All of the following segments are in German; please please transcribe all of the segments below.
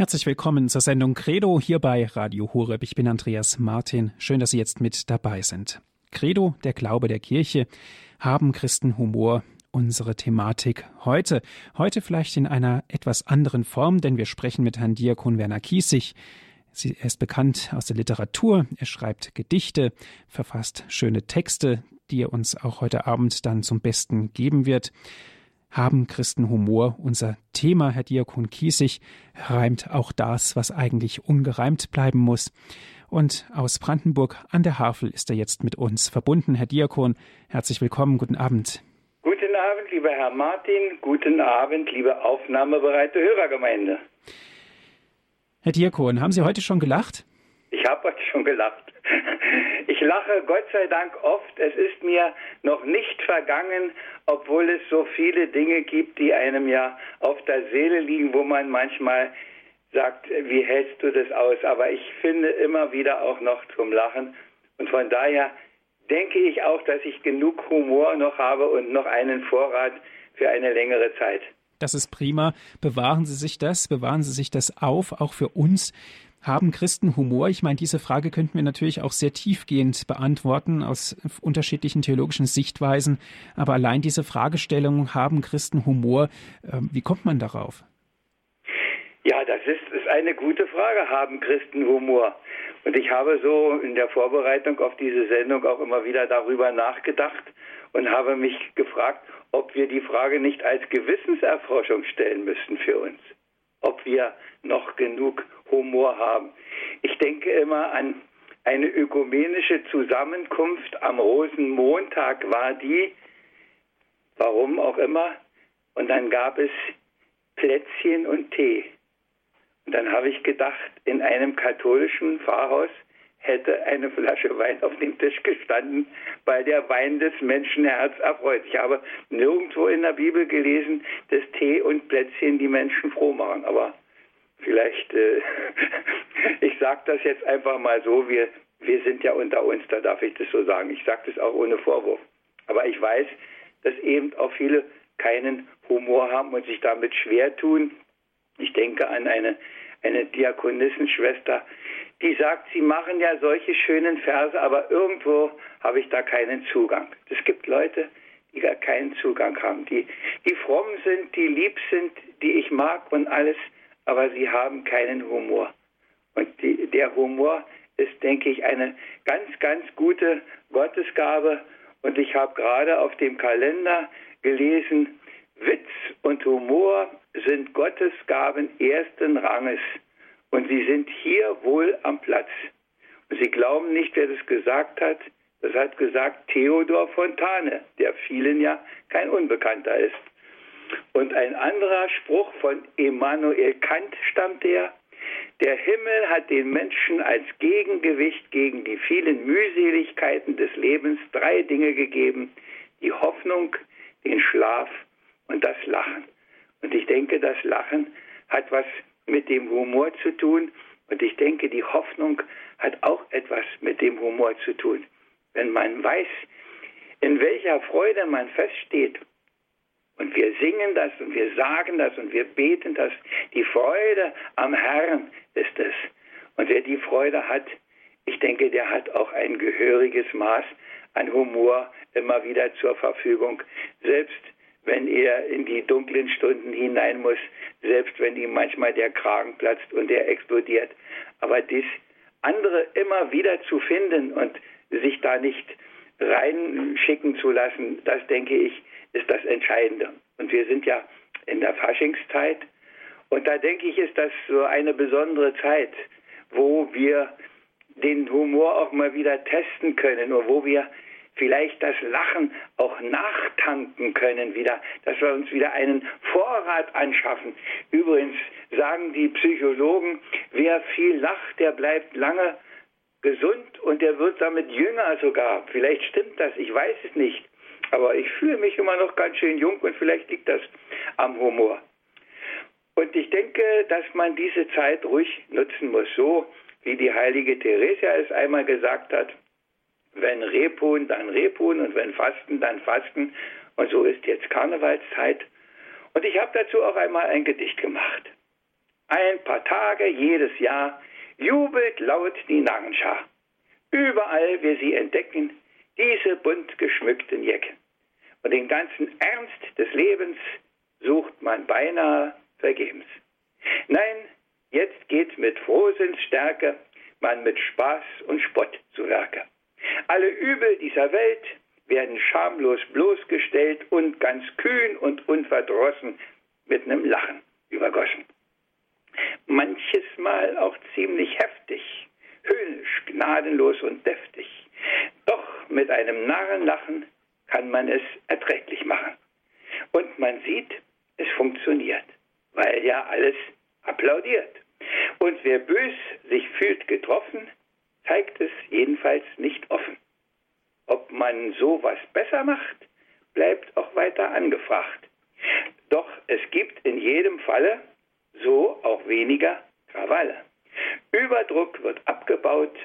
Herzlich willkommen zur Sendung Credo hier bei Radio Horeb. Ich bin Andreas Martin. Schön, dass Sie jetzt mit dabei sind. Credo, der Glaube der Kirche, haben Christen Humor unsere Thematik heute. Heute vielleicht in einer etwas anderen Form, denn wir sprechen mit Herrn Diakon Werner Kiesig. Er ist bekannt aus der Literatur. Er schreibt Gedichte, verfasst schöne Texte, die er uns auch heute Abend dann zum Besten geben wird haben Christen Humor. Unser Thema, Herr Diakon Kiesig, reimt auch das, was eigentlich ungereimt bleiben muss. Und aus Brandenburg an der Havel ist er jetzt mit uns verbunden. Herr Diakon, herzlich willkommen, guten Abend. Guten Abend, lieber Herr Martin, guten Abend, liebe aufnahmebereite Hörergemeinde. Herr Diakon, haben Sie heute schon gelacht? Ich habe heute schon gelacht. Ich lache Gott sei Dank oft. Es ist mir noch nicht vergangen, obwohl es so viele Dinge gibt, die einem ja auf der Seele liegen, wo man manchmal sagt, wie hältst du das aus? Aber ich finde immer wieder auch noch zum Lachen. Und von daher denke ich auch, dass ich genug Humor noch habe und noch einen Vorrat für eine längere Zeit. Das ist prima. Bewahren Sie sich das, bewahren Sie sich das auf, auch für uns. Haben Christen Humor? Ich meine, diese Frage könnten wir natürlich auch sehr tiefgehend beantworten aus unterschiedlichen theologischen Sichtweisen. Aber allein diese Fragestellung, haben Christen Humor, ähm, wie kommt man darauf? Ja, das ist, ist eine gute Frage. Haben Christen Humor? Und ich habe so in der Vorbereitung auf diese Sendung auch immer wieder darüber nachgedacht und habe mich gefragt, ob wir die Frage nicht als Gewissenserforschung stellen müssten für uns. Ob wir noch genug Humor haben. Ich denke immer an eine ökumenische Zusammenkunft am Rosenmontag war die, warum auch immer, und dann gab es Plätzchen und Tee. Und dann habe ich gedacht, in einem katholischen Pfarrhaus hätte eine Flasche Wein auf dem Tisch gestanden, weil der Wein des Menschen Herz erfreut. Ich habe nirgendwo in der Bibel gelesen, dass Tee und Plätzchen die Menschen froh machen. Aber vielleicht, äh, ich sage das jetzt einfach mal so, wir, wir sind ja unter uns, da darf ich das so sagen. Ich sage das auch ohne Vorwurf. Aber ich weiß, dass eben auch viele keinen Humor haben und sich damit schwer tun. Ich denke an eine, eine Diakonissenschwester, die sagt, sie machen ja solche schönen Verse, aber irgendwo habe ich da keinen Zugang. Es gibt Leute, die gar keinen Zugang haben, die, die fromm sind, die lieb sind, die ich mag und alles, aber sie haben keinen Humor. Und die, der Humor ist, denke ich, eine ganz, ganz gute Gottesgabe. Und ich habe gerade auf dem Kalender gelesen, Witz und Humor sind Gottesgaben ersten Ranges. Und sie sind hier wohl am Platz. Und Sie glauben nicht, wer das gesagt hat. Das hat gesagt Theodor Fontane, der vielen ja kein Unbekannter ist. Und ein anderer Spruch von Immanuel Kant stammt her. Der Himmel hat den Menschen als Gegengewicht gegen die vielen Mühseligkeiten des Lebens drei Dinge gegeben. Die Hoffnung, den Schlaf und das Lachen. Und ich denke, das Lachen hat was mit dem Humor zu tun. Und ich denke, die Hoffnung hat auch etwas mit dem Humor zu tun. Wenn man weiß, in welcher Freude man feststeht singen das und wir sagen das und wir beten das. Die Freude am Herrn ist es. Und wer die Freude hat, ich denke, der hat auch ein gehöriges Maß an Humor immer wieder zur Verfügung. Selbst wenn er in die dunklen Stunden hinein muss, selbst wenn ihm manchmal der Kragen platzt und er explodiert. Aber dies andere immer wieder zu finden und sich da nicht reinschicken zu lassen, das denke ich, ist das Entscheidende. Und wir sind ja in der Faschingszeit. Und da denke ich, ist das so eine besondere Zeit, wo wir den Humor auch mal wieder testen können und wo wir vielleicht das Lachen auch nachtanken können wieder, dass wir uns wieder einen Vorrat anschaffen. Übrigens sagen die Psychologen, wer viel lacht, der bleibt lange gesund und der wird damit jünger sogar. Vielleicht stimmt das, ich weiß es nicht. Aber ich fühle mich immer noch ganz schön jung und vielleicht liegt das am Humor. Und ich denke, dass man diese Zeit ruhig nutzen muss, so wie die heilige Theresia es einmal gesagt hat, wenn Rebhuhn, dann Rebhuhn und wenn Fasten, dann Fasten. Und so ist jetzt Karnevalszeit. Und ich habe dazu auch einmal ein Gedicht gemacht. ein paar Tage jedes Jahr jubelt laut die Narrenschar. Überall wir sie entdecken, diese bunt geschmückten Jecken. Und den ganzen Ernst des Lebens sucht man beinahe vergebens. Nein, jetzt geht mit Frohsinnsstärke man mit Spaß und Spott zu Werke. Alle Übel dieser Welt werden schamlos bloßgestellt und ganz kühn und unverdrossen mit einem Lachen übergossen. Manches Mal auch ziemlich heftig, höhnisch, gnadenlos und deftig. Doch mit einem Narrenlachen kann man es erträglich machen. Und man sieht, es funktioniert, weil ja alles applaudiert. Und wer bös sich fühlt getroffen, zeigt es jedenfalls nicht offen. Ob man sowas besser macht, bleibt auch weiter angefragt. Doch es gibt in jedem Falle so auch weniger Krawalle. Überdruck wird abgebaut,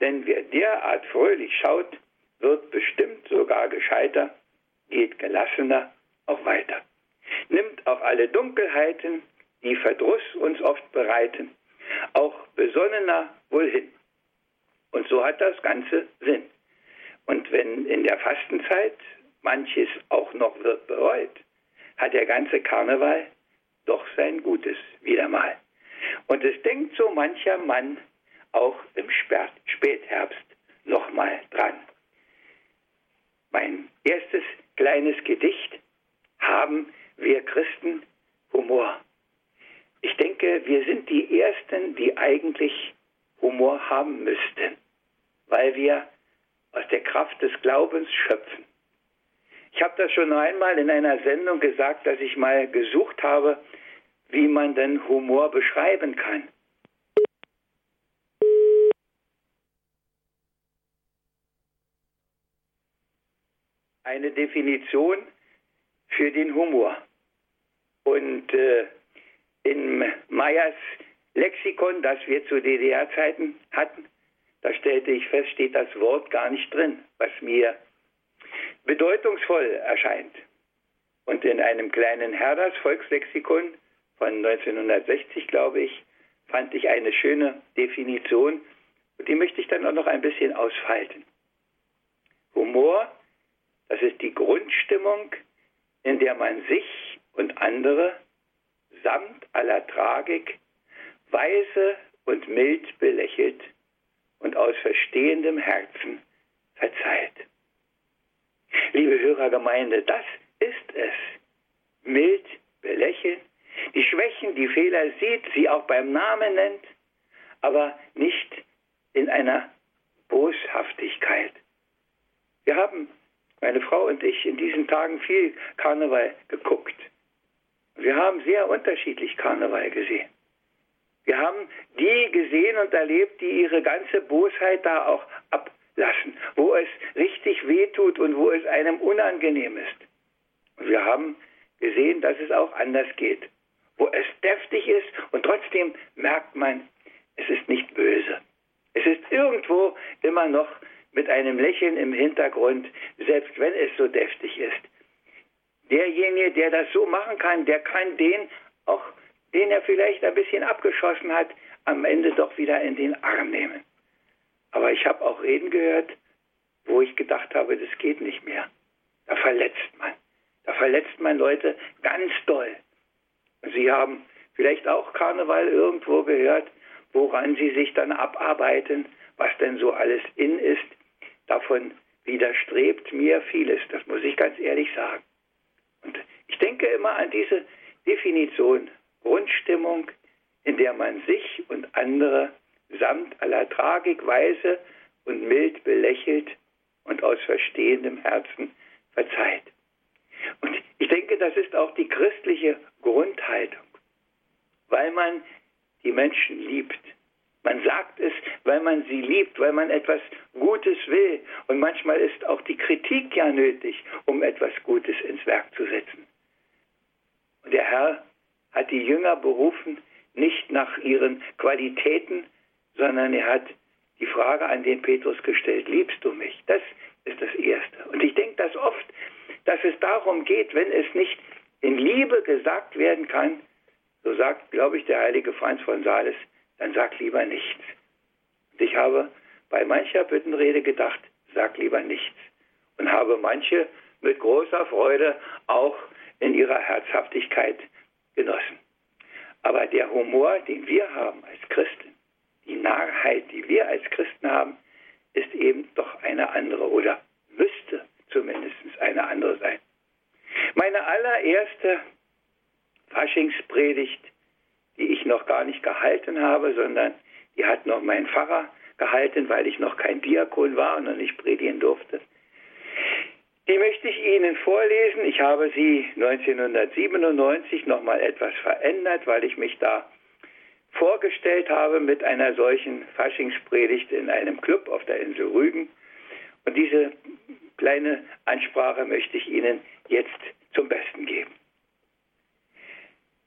denn wer derart fröhlich schaut, wird bestimmt sogar gescheiter, geht gelassener auch weiter. Nimmt auch alle Dunkelheiten, die Verdruss uns oft bereiten, auch besonnener wohl hin. Und so hat das Ganze Sinn. Und wenn in der Fastenzeit manches auch noch wird bereut, hat der ganze Karneval doch sein Gutes wieder mal. Und es denkt so mancher Mann auch im Spätherbst nochmal dran. Mein erstes kleines Gedicht haben wir Christen Humor. Ich denke, wir sind die Ersten, die eigentlich Humor haben müssten, weil wir aus der Kraft des Glaubens schöpfen. Ich habe das schon einmal in einer Sendung gesagt, dass ich mal gesucht habe, wie man denn Humor beschreiben kann. Eine Definition für den Humor. Und äh, in Meyers Lexikon, das wir zu DDR-Zeiten hatten, da stellte ich fest, steht das Wort gar nicht drin, was mir bedeutungsvoll erscheint. Und in einem kleinen Herders Volkslexikon von 1960, glaube ich, fand ich eine schöne Definition. Und die möchte ich dann auch noch ein bisschen ausfalten. Humor, das ist die Grundstimmung, in der man sich und andere samt aller Tragik weise und mild belächelt und aus verstehendem Herzen verzeiht. Liebe Hörergemeinde, das ist es. Mild belächeln, die Schwächen, die Fehler sieht, sie auch beim Namen nennt, aber nicht in einer Boshaftigkeit. Wir haben, meine Frau und ich, in diesen Tagen viel Karneval geguckt. Wir haben sehr unterschiedlich Karneval gesehen. Wir haben die gesehen und erlebt, die ihre ganze Bosheit da auch ablassen, wo es richtig wehtut und wo es einem unangenehm ist. Und wir haben gesehen, dass es auch anders geht, wo es deftig ist und trotzdem merkt man, es ist nicht böse. Es ist irgendwo immer noch mit einem Lächeln im Hintergrund, selbst wenn es so deftig ist. Derjenige, der das so machen kann, der kann den auch den er vielleicht ein bisschen abgeschossen hat, am Ende doch wieder in den Arm nehmen. Aber ich habe auch Reden gehört, wo ich gedacht habe, das geht nicht mehr. Da verletzt man. Da verletzt man Leute ganz doll. Sie haben vielleicht auch Karneval irgendwo gehört, woran sie sich dann abarbeiten, was denn so alles in ist. Davon widerstrebt mir vieles, das muss ich ganz ehrlich sagen. Und ich denke immer an diese Definition Grundstimmung, in der man sich und andere samt aller Tragik weise und mild belächelt und aus verstehendem Herzen verzeiht. Und ich denke, das ist auch die christliche Grundhaltung, weil man die Menschen liebt. Man sagt es, weil man sie liebt, weil man etwas Gutes will. Und manchmal ist auch die Kritik ja nötig, um etwas Gutes ins Werk zu setzen. Und der Herr hat die Jünger berufen, nicht nach ihren Qualitäten, sondern er hat die Frage an den Petrus gestellt, liebst du mich? Das ist das Erste. Und ich denke das oft, dass es darum geht, wenn es nicht in Liebe gesagt werden kann, so sagt, glaube ich, der heilige Franz von Sales, dann sag lieber nichts. Und ich habe bei mancher Büttenrede gedacht, sag lieber nichts. Und habe manche mit großer Freude auch in ihrer Herzhaftigkeit genossen. Aber der Humor, den wir haben als Christen, die Narrheit, die wir als Christen haben, ist eben doch eine andere oder müsste zumindest eine andere sein. Meine allererste Faschingspredigt, ich noch gar nicht gehalten habe, sondern die hat noch mein Pfarrer gehalten, weil ich noch kein Diakon war und noch nicht predigen durfte. Die möchte ich Ihnen vorlesen. Ich habe sie 1997 noch mal etwas verändert, weil ich mich da vorgestellt habe mit einer solchen Faschingspredigt in einem Club auf der Insel Rügen. Und diese kleine Ansprache möchte ich Ihnen jetzt zum Besten geben.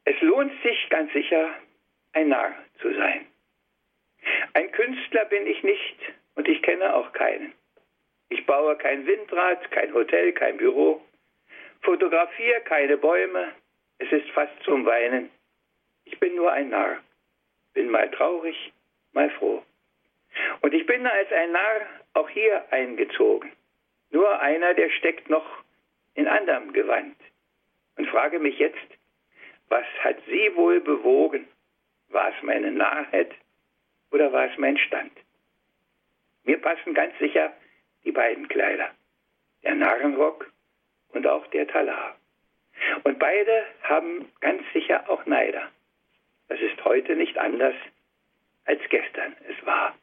Es lohnt sich ganz sicher, ein Narr zu sein. Ein Künstler bin ich nicht und ich kenne auch keinen. Ich baue kein Windrad, kein Hotel, kein Büro, fotografiere keine Bäume. Es ist fast zum Weinen. Ich bin nur ein Narr, bin mal traurig, mal froh. Und ich bin als ein Narr auch hier eingezogen. Nur einer, der steckt noch in anderem Gewand. Und frage mich jetzt, was hat Sie wohl bewogen? War es meine Narrheit oder war es mein Stand? Mir passen ganz sicher die beiden Kleider, der Narrenrock und auch der Talar. Und beide haben ganz sicher auch Neider. Das ist heute nicht anders als gestern es war.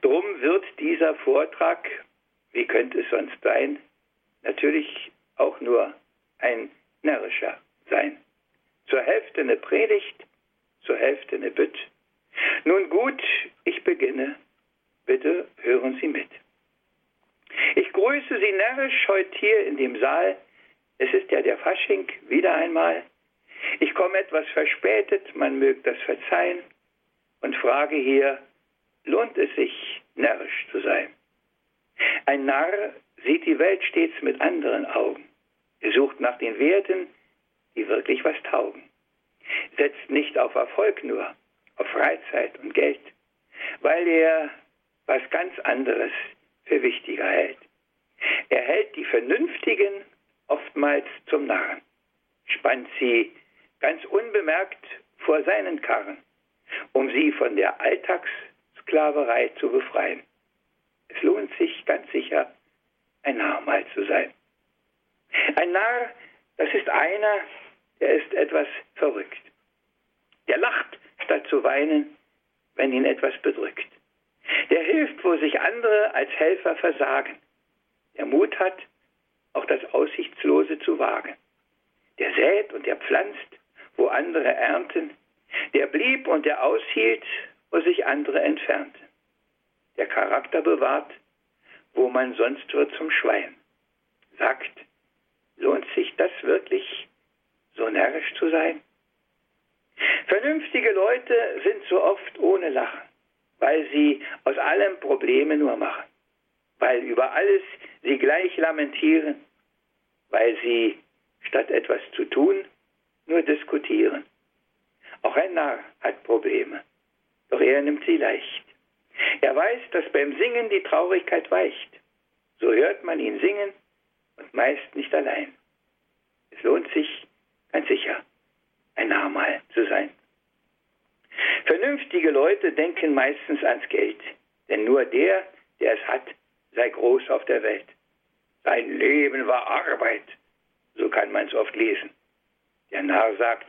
Drum wird dieser Vortrag, wie könnte es sonst sein, natürlich auch nur ein närrischer sein. Zur Hälfte eine Predigt, zur Hälfte eine Bütt. Nun gut, ich beginne. Bitte hören Sie mit. Ich grüße Sie närrisch heute hier in dem Saal. Es ist ja der Fasching wieder einmal. Ich komme etwas verspätet, man mögt das verzeihen und frage hier, lohnt es sich, närrisch zu sein? Ein Narr sieht die Welt stets mit anderen Augen. Er sucht nach den Werten, die wirklich was taugen. Setzt nicht auf Erfolg nur, auf Freizeit und Geld, weil er was ganz anderes für wichtiger hält. Er hält die Vernünftigen oftmals zum Narren, spannt sie ganz unbemerkt vor seinen Karren, um sie von der Alltagssklaverei zu befreien. Es lohnt sich ganz sicher, ein Narr mal zu sein. Ein Narr, das ist einer, der ist etwas verrückt. Der lacht, statt zu weinen, wenn ihn etwas bedrückt. Der hilft, wo sich andere als Helfer versagen. Der Mut hat, auch das Aussichtslose zu wagen. Der sät und der pflanzt, wo andere ernten. Der blieb und der aushielt, wo sich andere entfernten. Der Charakter bewahrt, wo man sonst wird zum Schwein. Sagt, lohnt sich das wirklich, so närrisch zu sein? Vernünftige Leute sind so oft ohne Lachen weil sie aus allem Probleme nur machen, weil über alles sie gleich lamentieren, weil sie statt etwas zu tun nur diskutieren. Auch ein Narr hat Probleme, doch er nimmt sie leicht. Er weiß, dass beim Singen die Traurigkeit weicht. So hört man ihn singen und meist nicht allein. Es lohnt sich ganz sicher, ein Narr mal zu sein. Vernünftige Leute denken meistens ans Geld, denn nur der, der es hat, sei groß auf der Welt. Sein Leben war Arbeit, so kann man es oft lesen. Der Narr sagt,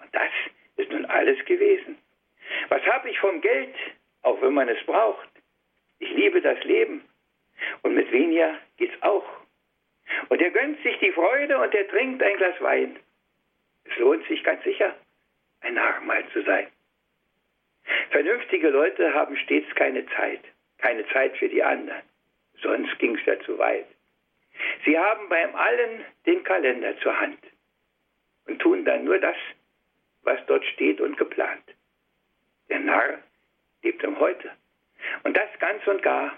und das ist nun alles gewesen. Was habe ich vom Geld, auch wenn man es braucht? Ich liebe das Leben und mit weniger geht's auch. Und er gönnt sich die Freude und er trinkt ein Glas Wein. Es lohnt sich ganz sicher, ein Narr mal zu sein. Vernünftige Leute haben stets keine Zeit, keine Zeit für die anderen. Sonst ging es ja zu weit. Sie haben beim Allen den Kalender zur Hand und tun dann nur das, was dort steht und geplant. Der Narr lebt im Heute. Und das ganz und gar.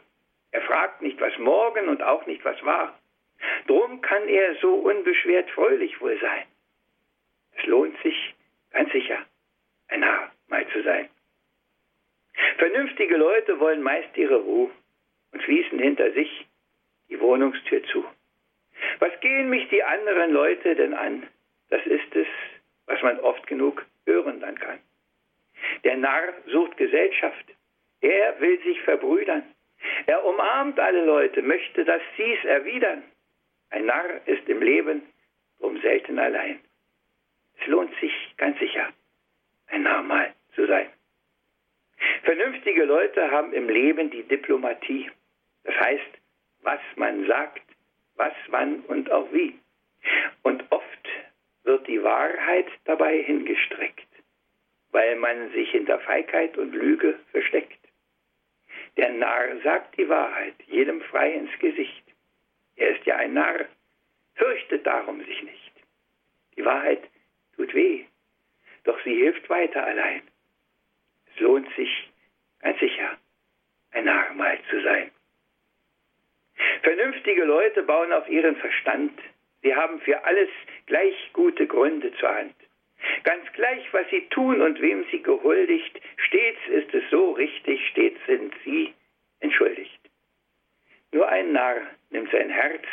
Er fragt nicht, was morgen und auch nicht, was war. Drum kann er so unbeschwert fröhlich wohl sein. Es lohnt sich, ganz sicher ein Narr mal zu sein. Vernünftige Leute wollen meist ihre Ruhe und schließen hinter sich die Wohnungstür zu. Was gehen mich die anderen Leute denn an? Das ist es, was man oft genug hören dann kann. Der Narr sucht Gesellschaft. Er will sich verbrüdern. Er umarmt alle Leute, möchte, dass sie es erwidern. Ein Narr ist im Leben drum selten allein. Es lohnt sich ganz sicher, ein Narr mal zu sein. Vernünftige Leute haben im Leben die Diplomatie. Das heißt, was man sagt, was, wann und auch wie. Und oft wird die Wahrheit dabei hingestreckt, weil man sich hinter Feigheit und Lüge versteckt. Der Narr sagt die Wahrheit jedem frei ins Gesicht. Er ist ja ein Narr, fürchtet darum sich nicht. Die Wahrheit tut weh, doch sie hilft weiter allein. Es lohnt sich ganz sicher, ein Narr mal zu sein. Vernünftige Leute bauen auf ihren Verstand. Sie haben für alles gleich gute Gründe zur Hand. Ganz gleich, was sie tun und wem sie gehuldigt, stets ist es so richtig, stets sind sie entschuldigt. Nur ein Narr nimmt sein Herz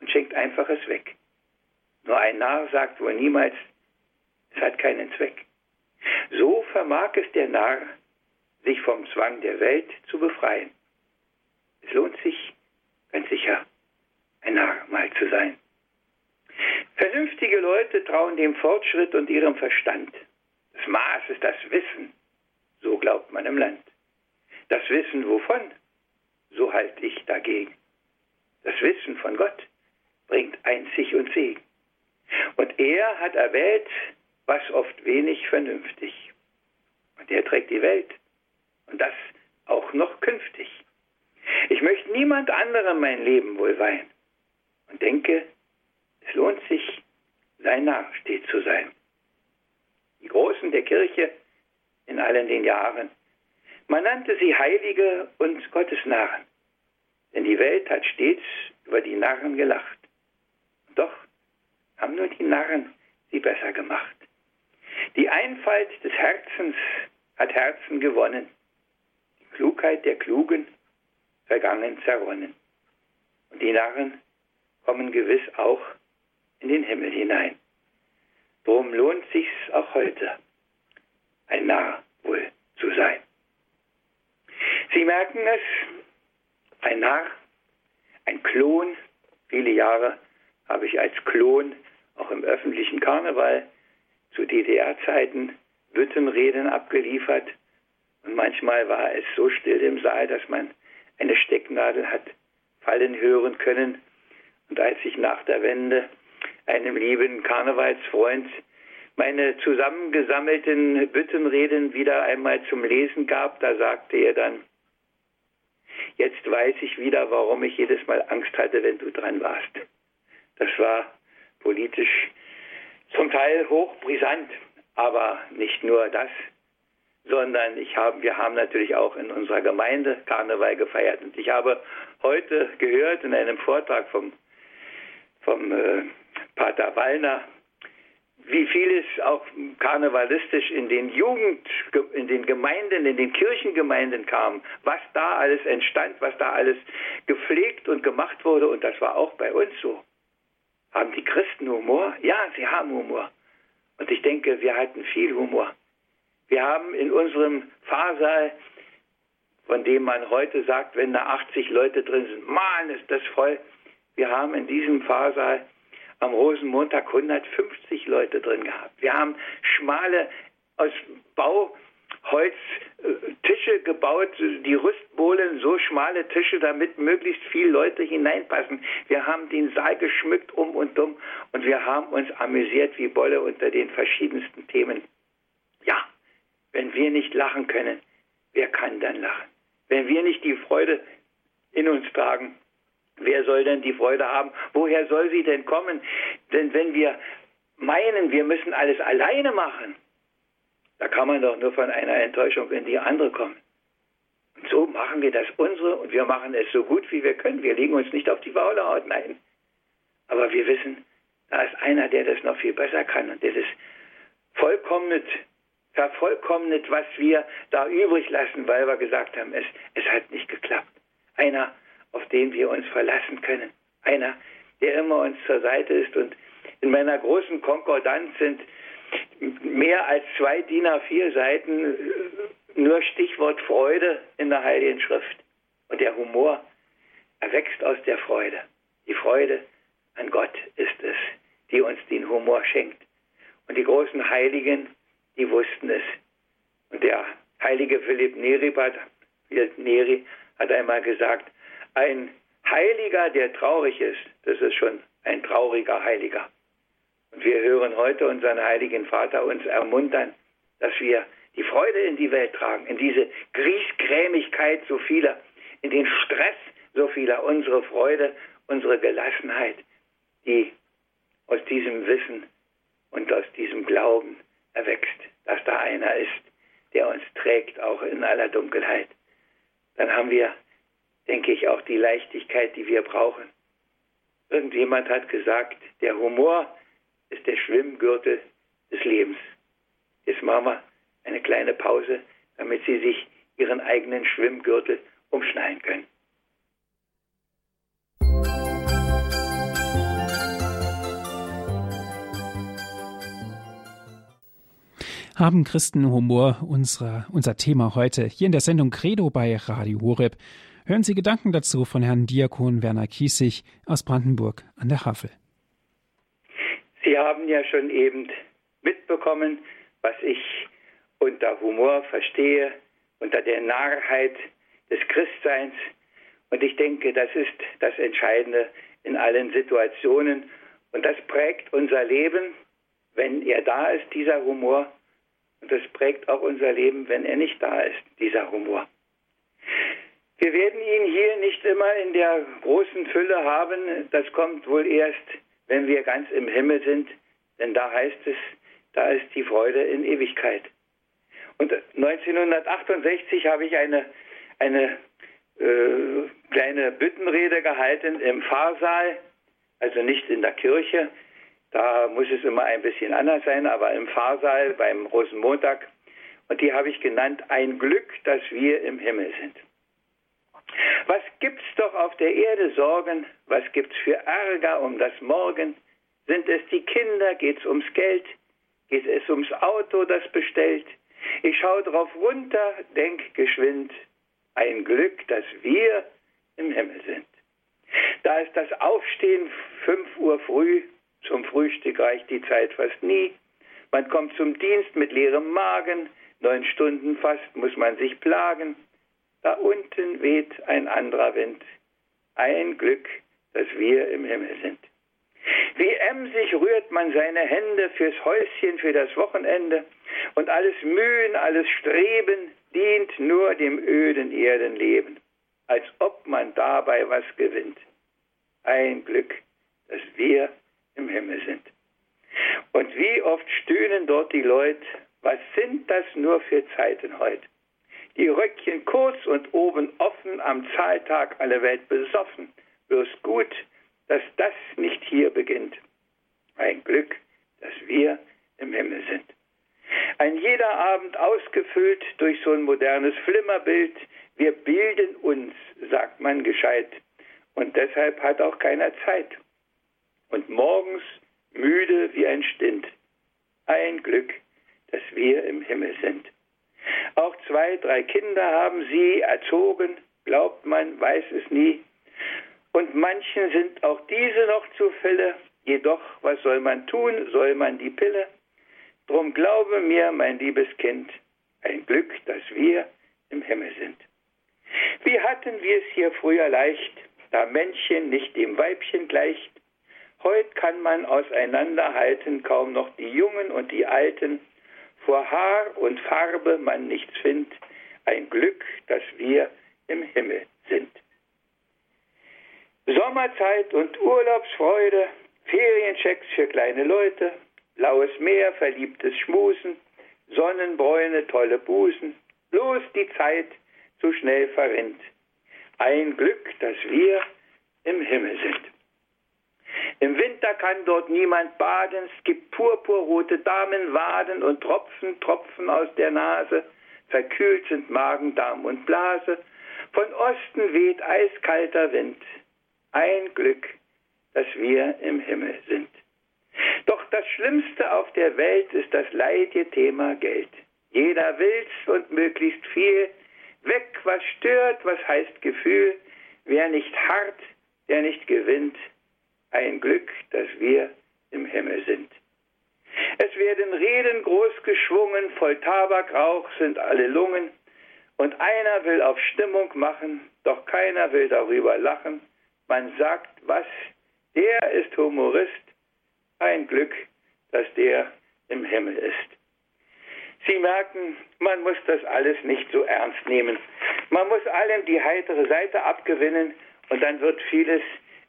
und schenkt einfaches weg. Nur ein Narr sagt wohl niemals, es hat keinen Zweck. So vermag es der Narr, sich vom Zwang der Welt zu befreien. Es lohnt sich, ganz sicher, ein Narr mal zu sein. Vernünftige Leute trauen dem Fortschritt und ihrem Verstand. Das Maß ist das Wissen, so glaubt man im Land. Das Wissen wovon, so halte ich dagegen. Das Wissen von Gott bringt einzig und Segen. Und er hat erwählt, was oft wenig vernünftig. Und er trägt die Welt. Und das auch noch künftig. Ich möchte niemand anderem mein Leben wohl weihen. Und denke, es lohnt sich, sein Nachsteht zu sein. Die Großen der Kirche in allen den Jahren, man nannte sie Heilige und Gottes Narren. Denn die Welt hat stets über die Narren gelacht. Haben nur die Narren sie besser gemacht. Die Einfalt des Herzens hat Herzen gewonnen, die Klugheit der Klugen vergangen zerronnen. Und die Narren kommen gewiss auch in den Himmel hinein. Drum lohnt sich's auch heute, ein Narr wohl zu sein. Sie merken es, ein Narr, ein Klon, viele Jahre habe ich als Klon auch im öffentlichen Karneval zu DDR-Zeiten Büttenreden abgeliefert. Und manchmal war es so still im Saal, dass man eine Stecknadel hat fallen hören können. Und als ich nach der Wende einem lieben Karnevalsfreund meine zusammengesammelten Büttenreden wieder einmal zum Lesen gab, da sagte er dann, jetzt weiß ich wieder, warum ich jedes Mal Angst hatte, wenn du dran warst. Das war politisch zum Teil hochbrisant, aber nicht nur das, sondern ich hab, wir haben natürlich auch in unserer Gemeinde Karneval gefeiert. Und ich habe heute gehört in einem Vortrag vom, vom äh, Pater Wallner, wie vieles auch karnevalistisch in den Jugend, in den Gemeinden, in den Kirchengemeinden kam, was da alles entstand, was da alles gepflegt und gemacht wurde. Und das war auch bei uns so. Haben die Christen Humor? Ja, sie haben Humor. Und ich denke, wir hatten viel Humor. Wir haben in unserem Pfarrsaal, von dem man heute sagt, wenn da 80 Leute drin sind, Mann, ist das voll. Wir haben in diesem Pfarrsaal am Rosenmontag 150 Leute drin gehabt. Wir haben schmale aus Bauholz äh, Tische gebaut, die Rüstbohlen, so schmale Tische, damit möglichst viele Leute hineinpassen. Wir haben den Saal geschmückt um und um und wir haben uns amüsiert wie Bolle unter den verschiedensten Themen. Ja, wenn wir nicht lachen können, wer kann dann lachen? Wenn wir nicht die Freude in uns tragen, Wer soll denn die Freude haben? Woher soll sie denn kommen? Denn wenn wir meinen, wir müssen alles alleine machen, da kann man doch nur von einer Enttäuschung in die andere kommen. Und so machen wir das unsere und wir machen es so gut, wie wir können. Wir legen uns nicht auf die faule Haut, nein. Aber wir wissen, da ist einer, der das noch viel besser kann und das vollkommnet, vervollkommnet, was wir da übrig lassen, weil wir gesagt haben, es, es hat nicht geklappt. Einer, auf den wir uns verlassen können. Einer, der immer uns zur Seite ist. Und in meiner großen Konkordanz sind mehr als zwei DIN A4 Seiten nur Stichwort Freude in der Heiligen Schrift. Und der Humor erwächst aus der Freude. Die Freude an Gott ist es, die uns den Humor schenkt. Und die großen Heiligen, die wussten es. Und der heilige Philipp Neri hat, Neri hat einmal gesagt, ein Heiliger, der traurig ist, das ist schon ein trauriger Heiliger. Wir hören heute unseren heiligen Vater uns ermuntern, dass wir die Freude in die Welt tragen, in diese Griesgrämigkeit so vieler, in den Stress so vieler, unsere Freude, unsere Gelassenheit, die aus diesem Wissen und aus diesem Glauben erwächst, dass da einer ist, der uns trägt, auch in aller Dunkelheit. Dann haben wir, denke ich, auch die Leichtigkeit, die wir brauchen. Irgendjemand hat gesagt, der Humor ist der Schwimmgürtel des Lebens. Jetzt machen wir eine kleine Pause, damit Sie sich Ihren eigenen Schwimmgürtel umschneiden können. Haben Christen Humor unser, unser Thema heute hier in der Sendung Credo bei Radio Horeb. Hören Sie Gedanken dazu von Herrn Diakon Werner Kiesig aus Brandenburg an der Havel. Sie haben ja schon eben mitbekommen, was ich unter Humor verstehe, unter der Narrheit des Christseins. Und ich denke, das ist das Entscheidende in allen Situationen. Und das prägt unser Leben, wenn er da ist, dieser Humor. Und das prägt auch unser Leben, wenn er nicht da ist, dieser Humor. Wir werden ihn hier nicht immer in der großen Fülle haben. Das kommt wohl erst, wenn wir ganz im Himmel sind. Denn da heißt es, da ist die Freude in Ewigkeit. Und 1968 habe ich eine, eine äh, kleine Büttenrede gehalten im Pfarrsaal, also nicht in der Kirche, da muss es immer ein bisschen anders sein, aber im Pfarrsaal beim Rosenmontag. Und die habe ich genannt, ein Glück, dass wir im Himmel sind. Was gibt's doch auf der Erde Sorgen? Was gibt's für Ärger um das Morgen? Sind es die Kinder? Geht's ums Geld? Geht es ums Auto, das bestellt? Ich schau drauf runter, denk geschwind. Ein Glück, dass wir im Himmel sind. Da ist das Aufstehen fünf Uhr früh, zum Frühstück reicht die Zeit fast nie. Man kommt zum Dienst mit leerem Magen, neun Stunden fast muss man sich plagen. Da unten weht ein anderer Wind. Ein Glück, dass wir im Himmel sind. Wie emsig rührt man seine Hände fürs Häuschen, für das Wochenende. Und alles Mühen, alles Streben dient nur dem öden Erdenleben, als ob man dabei was gewinnt. Ein Glück, dass wir im Himmel sind. Und wie oft stöhnen dort die Leute, was sind das nur für Zeiten heute? Die Röckchen kurz und oben offen, am Zahltag alle Welt besoffen. Bloß gut, dass das nicht hier beginnt. Ein Glück, dass wir im Himmel sind. Ein jeder Abend ausgefüllt durch so ein modernes Flimmerbild. Wir bilden uns, sagt man gescheit. Und deshalb hat auch keiner Zeit und morgens müde wie ein Stint. Ein Glück, dass wir im Himmel sind. Auch zwei, drei Kinder haben sie erzogen, glaubt man, weiß es nie. Und manchen sind auch diese noch zu Fälle, jedoch, was soll man tun, soll man die Pille? Drum glaube mir, mein liebes Kind, ein Glück, dass wir im Himmel sind. Wie hatten wir es hier früher leicht, da Männchen nicht dem Weibchen gleicht, Heute kann man auseinanderhalten kaum noch die Jungen und die Alten. Vor Haar und Farbe man nichts findet. Ein Glück, dass wir im Himmel sind. Sommerzeit und Urlaubsfreude, Ferienchecks für kleine Leute, blaues Meer, verliebtes Schmusen, Sonnenbräune, tolle Busen, bloß die Zeit zu schnell verrinnt. Ein Glück, dass wir im Himmel sind. Im Winter kann dort niemand baden, es gibt purpurrote Damenwaden und Tropfen, Tropfen aus der Nase, verkühlt sind Magen, Darm und Blase, von Osten weht eiskalter Wind. Ein Glück, dass wir im Himmel sind. Doch das Schlimmste auf der Welt ist das leidige Thema Geld. Jeder will's und möglichst viel. Weg, was stört, was heißt Gefühl. Wer nicht hart, der nicht gewinnt. Ein Glück, dass wir im Himmel sind. Es werden Reden groß geschwungen, voll Tabakrauch sind alle Lungen. Und einer will auf Stimmung machen, doch keiner will darüber lachen. Man sagt, was, der ist Humorist. Ein Glück, dass der im Himmel ist. Sie merken, man muss das alles nicht so ernst nehmen. Man muss allem die heitere Seite abgewinnen und dann wird vieles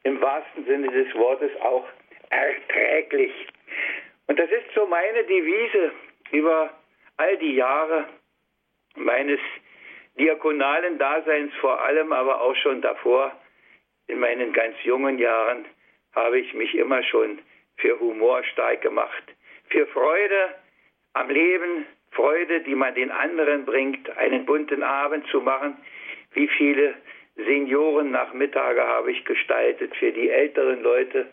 im wahrsten Sinne des Wortes auch erträglich. Und das ist so meine Devise über all die Jahre meines diakonalen Daseins vor allem, aber auch schon davor, in meinen ganz jungen Jahren, habe ich mich immer schon für Humor stark gemacht, für Freude am Leben, Freude, die man den anderen bringt, einen bunten Abend zu machen. Wie viele Seniorennachmittage habe ich gestaltet für die älteren Leute.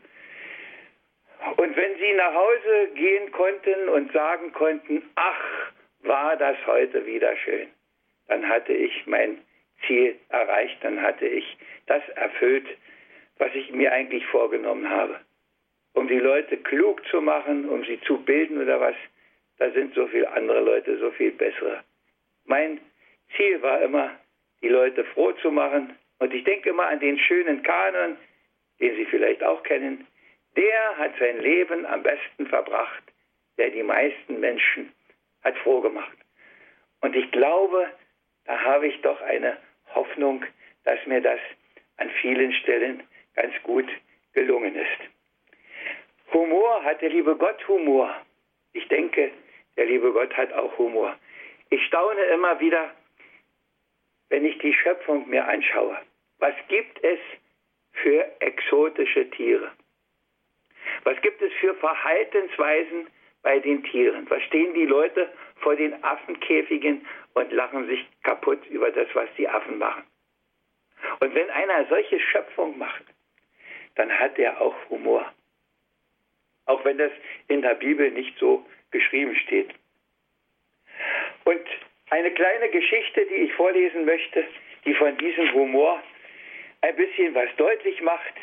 Und wenn sie nach Hause gehen konnten und sagen konnten, ach, war das heute wieder schön, dann hatte ich mein Ziel erreicht, dann hatte ich das erfüllt, was ich mir eigentlich vorgenommen habe. Um die Leute klug zu machen, um sie zu bilden oder was, da sind so viele andere Leute so viel bessere. Mein Ziel war immer, die Leute froh zu machen. Und ich denke immer an den schönen Kanon, den Sie vielleicht auch kennen. Der hat sein Leben am besten verbracht, der die meisten Menschen hat froh gemacht. Und ich glaube, da habe ich doch eine Hoffnung, dass mir das an vielen Stellen ganz gut gelungen ist. Humor hat der liebe Gott Humor. Ich denke, der liebe Gott hat auch Humor. Ich staune immer wieder, wenn ich die Schöpfung mir anschaue. Was gibt es für exotische Tiere? Was gibt es für Verhaltensweisen bei den Tieren? Was stehen die Leute vor den Affenkäfigen und lachen sich kaputt über das, was die Affen machen? Und wenn einer solche Schöpfung macht, dann hat er auch Humor. Auch wenn das in der Bibel nicht so geschrieben steht. Und eine kleine Geschichte, die ich vorlesen möchte, die von diesem Humor ein bisschen was deutlich macht.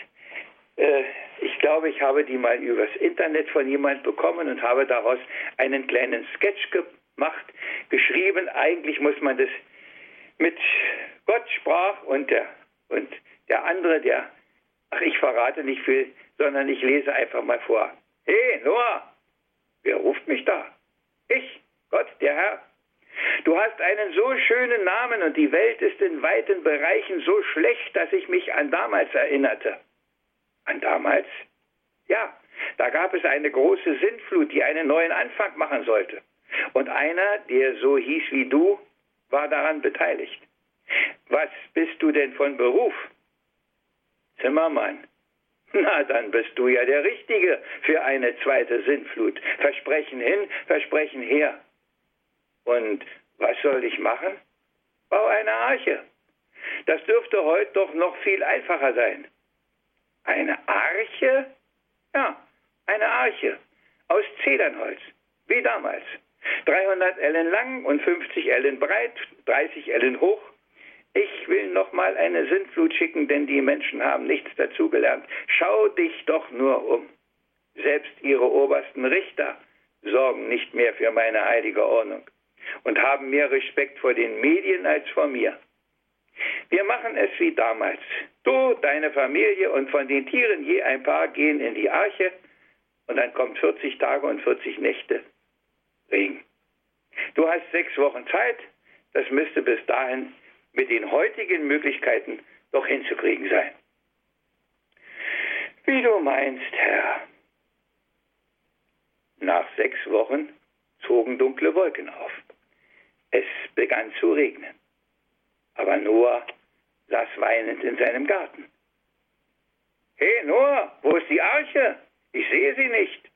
Äh, ich glaube, ich habe die mal übers Internet von jemand bekommen und habe daraus einen kleinen Sketch gemacht, geschrieben. Eigentlich muss man das mit Gott sprach und der, und der andere, der, ach, ich verrate nicht viel, sondern ich lese einfach mal vor. Hey, Noah, Wer ruft mich da? Ich, Gott, der Herr. Du hast einen so schönen Namen und die Welt ist in weiten Bereichen so schlecht, dass ich mich an damals erinnerte. An damals? Ja, da gab es eine große Sintflut, die einen neuen Anfang machen sollte. Und einer, der so hieß wie du, war daran beteiligt. Was bist du denn von Beruf? Zimmermann. Na, dann bist du ja der Richtige für eine zweite Sintflut. Versprechen hin, Versprechen her. Und was soll ich machen? Bau eine Arche. Das dürfte heute doch noch viel einfacher sein. Eine Arche? Ja, eine Arche. Aus Zedernholz. Wie damals. 300 Ellen lang und 50 Ellen breit, 30 Ellen hoch ich will noch mal eine Sintflut schicken, denn die Menschen haben nichts dazugelernt. Schau dich doch nur um. Selbst ihre obersten Richter sorgen nicht mehr für meine heilige Ordnung und haben mehr Respekt vor den Medien als vor mir. Wir machen es wie damals. Du, deine Familie und von den Tieren je ein paar gehen in die Arche und dann kommt 40 Tage und 40 Nächte Regen. Du hast sechs Wochen Zeit, das müsste bis dahin mit den heutigen Möglichkeiten doch hinzukriegen sein. Wie du meinst, Herr. Nach sechs Wochen zogen dunkle Wolken auf. Es begann zu regnen. Aber Noah saß weinend in seinem Garten. Hey Noah, wo ist die Arche? Ich sehe sie nicht.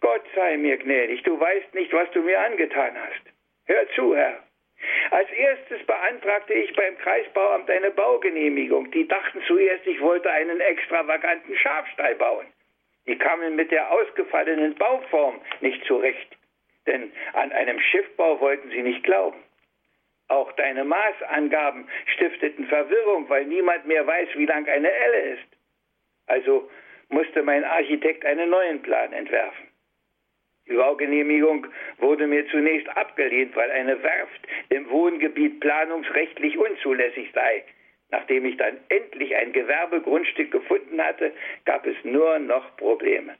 Gott sei mir gnädig, du weißt nicht, was du mir angetan hast. Hör zu, Herr. Als erstes beantragte ich beim Kreisbauamt eine Baugenehmigung. Die dachten zuerst, ich wollte einen extravaganten Schafstall bauen. Die kamen mit der ausgefallenen Bauform nicht zurecht, denn an einem Schiffbau wollten sie nicht glauben. Auch deine Maßangaben stifteten Verwirrung, weil niemand mehr weiß, wie lang eine Elle ist. Also musste mein Architekt einen neuen Plan entwerfen. Die Baugenehmigung wurde mir zunächst abgelehnt, weil eine Werft im Wohngebiet planungsrechtlich unzulässig sei. Nachdem ich dann endlich ein Gewerbegrundstück gefunden hatte, gab es nur noch Probleme.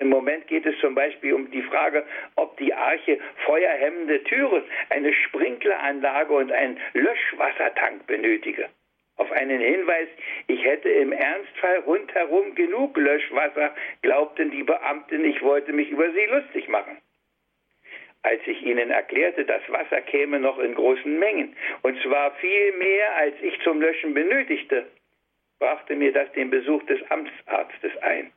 Im Moment geht es zum Beispiel um die Frage, ob die Arche feuerhemmende Türen, eine Sprinkleranlage und einen Löschwassertank benötige. Auf einen Hinweis, ich hätte im Ernstfall rundherum genug Löschwasser, glaubten die Beamten, ich wollte mich über sie lustig machen. Als ich ihnen erklärte, das Wasser käme noch in großen Mengen, und zwar viel mehr, als ich zum Löschen benötigte, brachte mir das den Besuch des Amtsarztes ein.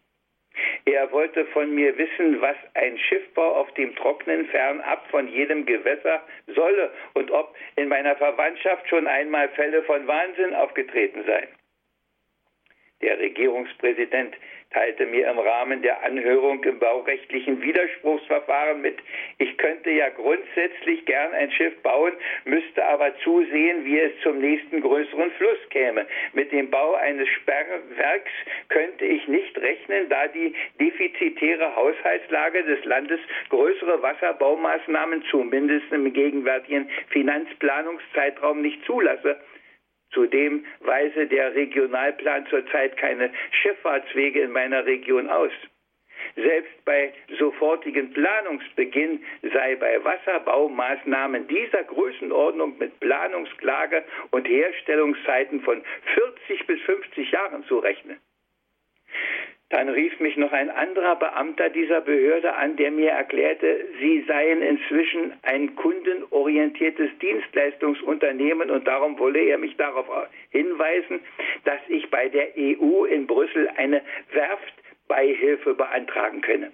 Er wollte von mir wissen, was ein Schiffbau auf dem Trocknen fernab von jedem Gewässer solle und ob in meiner Verwandtschaft schon einmal Fälle von Wahnsinn aufgetreten seien. Der Regierungspräsident teilte mir im Rahmen der Anhörung im baurechtlichen Widerspruchsverfahren mit, ich könnte ja grundsätzlich gern ein Schiff bauen, müsste aber zusehen, wie es zum nächsten größeren Fluss käme. Mit dem Bau eines Sperrwerks könnte ich nicht rechnen, da die defizitäre Haushaltslage des Landes größere Wasserbaumaßnahmen zumindest im gegenwärtigen Finanzplanungszeitraum nicht zulasse. Zudem weise der Regionalplan zurzeit keine Schifffahrtswege in meiner Region aus. Selbst bei sofortigen Planungsbeginn sei bei Wasserbaumaßnahmen dieser Größenordnung mit Planungsklage und Herstellungszeiten von 40 bis 50 Jahren zu rechnen. Dann rief mich noch ein anderer Beamter dieser Behörde an, der mir erklärte, sie seien inzwischen ein kundenorientiertes Dienstleistungsunternehmen und darum wolle er mich darauf hinweisen, dass ich bei der EU in Brüssel eine Werftbeihilfe beantragen könne.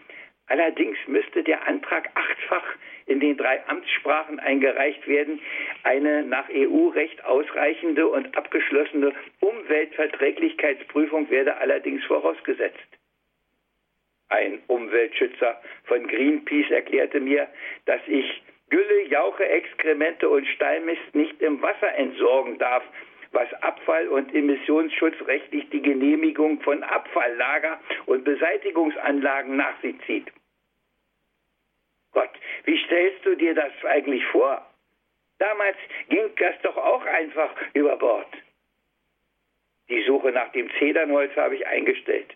Allerdings müsste der Antrag achtfach in den drei Amtssprachen eingereicht werden. Eine nach EU-Recht ausreichende und abgeschlossene Umweltverträglichkeitsprüfung werde allerdings vorausgesetzt. Ein Umweltschützer von Greenpeace erklärte mir, dass ich Gülle, Jauche, Exkremente und Stallmist nicht im Wasser entsorgen darf, was Abfall- und Emissionsschutzrechtlich die Genehmigung von Abfalllager und Beseitigungsanlagen nach sich zieht. Gott, wie stellst du dir das eigentlich vor? Damals ging das doch auch einfach über Bord. Die Suche nach dem Zedernholz habe ich eingestellt.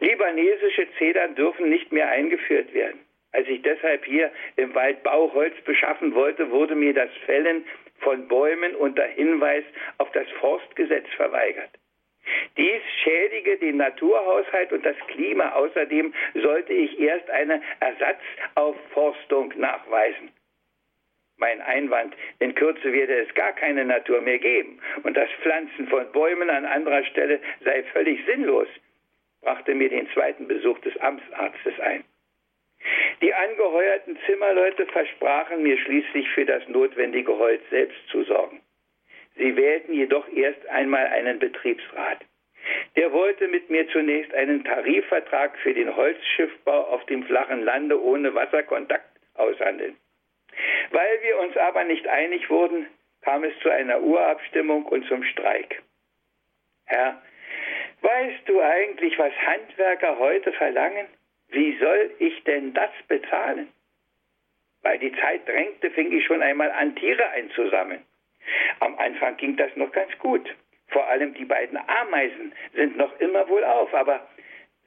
Libanesische Zedern dürfen nicht mehr eingeführt werden. Als ich deshalb hier im Wald Bauholz beschaffen wollte, wurde mir das Fällen von Bäumen unter Hinweis auf das Forstgesetz verweigert. Dies schädige den Naturhaushalt und das Klima. Außerdem sollte ich erst eine Ersatzaufforstung nachweisen. Mein Einwand, in Kürze werde es gar keine Natur mehr geben und das Pflanzen von Bäumen an anderer Stelle sei völlig sinnlos, brachte mir den zweiten Besuch des Amtsarztes ein. Die angeheuerten Zimmerleute versprachen mir schließlich für das notwendige Holz selbst zu sorgen. Sie wählten jedoch erst einmal einen Betriebsrat. Der wollte mit mir zunächst einen Tarifvertrag für den Holzschiffbau auf dem flachen Lande ohne Wasserkontakt aushandeln. Weil wir uns aber nicht einig wurden, kam es zu einer Urabstimmung und zum Streik. Herr, weißt du eigentlich, was Handwerker heute verlangen? Wie soll ich denn das bezahlen? Weil die Zeit drängte, fing ich schon einmal an, Tiere einzusammeln. Am Anfang ging das noch ganz gut. Vor allem die beiden Ameisen sind noch immer wohl auf, aber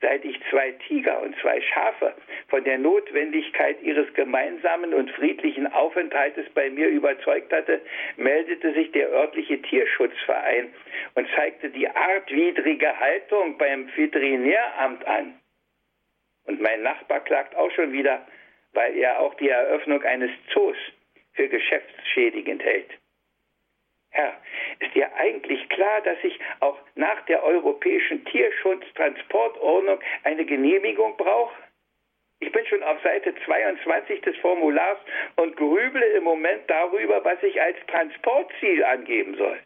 seit ich zwei Tiger und zwei Schafe von der Notwendigkeit ihres gemeinsamen und friedlichen Aufenthaltes bei mir überzeugt hatte, meldete sich der örtliche Tierschutzverein und zeigte die artwidrige Haltung beim Veterinäramt an. Und mein Nachbar klagt auch schon wieder, weil er auch die Eröffnung eines Zoos für geschäftsschädigend hält. Herr, Ist dir eigentlich klar, dass ich auch nach der europäischen Tierschutztransportordnung eine Genehmigung brauche? Ich bin schon auf Seite 22 des Formulars und grüble im Moment darüber, was ich als Transportziel angeben soll.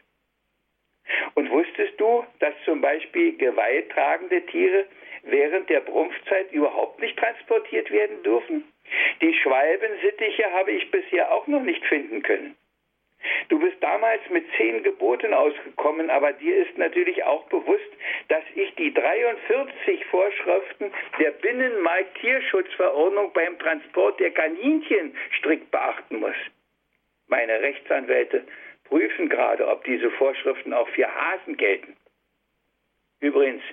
Und wusstest du, dass zum Beispiel geweihtragende Tiere während der Brumpfzeit überhaupt nicht transportiert werden dürfen? Die Schwalbensittiche habe ich bisher auch noch nicht finden können. Du bist damals mit zehn Geboten ausgekommen, aber dir ist natürlich auch bewusst, dass ich die 43 Vorschriften der Binnenmarkt-Tierschutzverordnung beim Transport der Kaninchen strikt beachten muss. Meine Rechtsanwälte prüfen gerade, ob diese Vorschriften auch für Hasen gelten. Übrigens,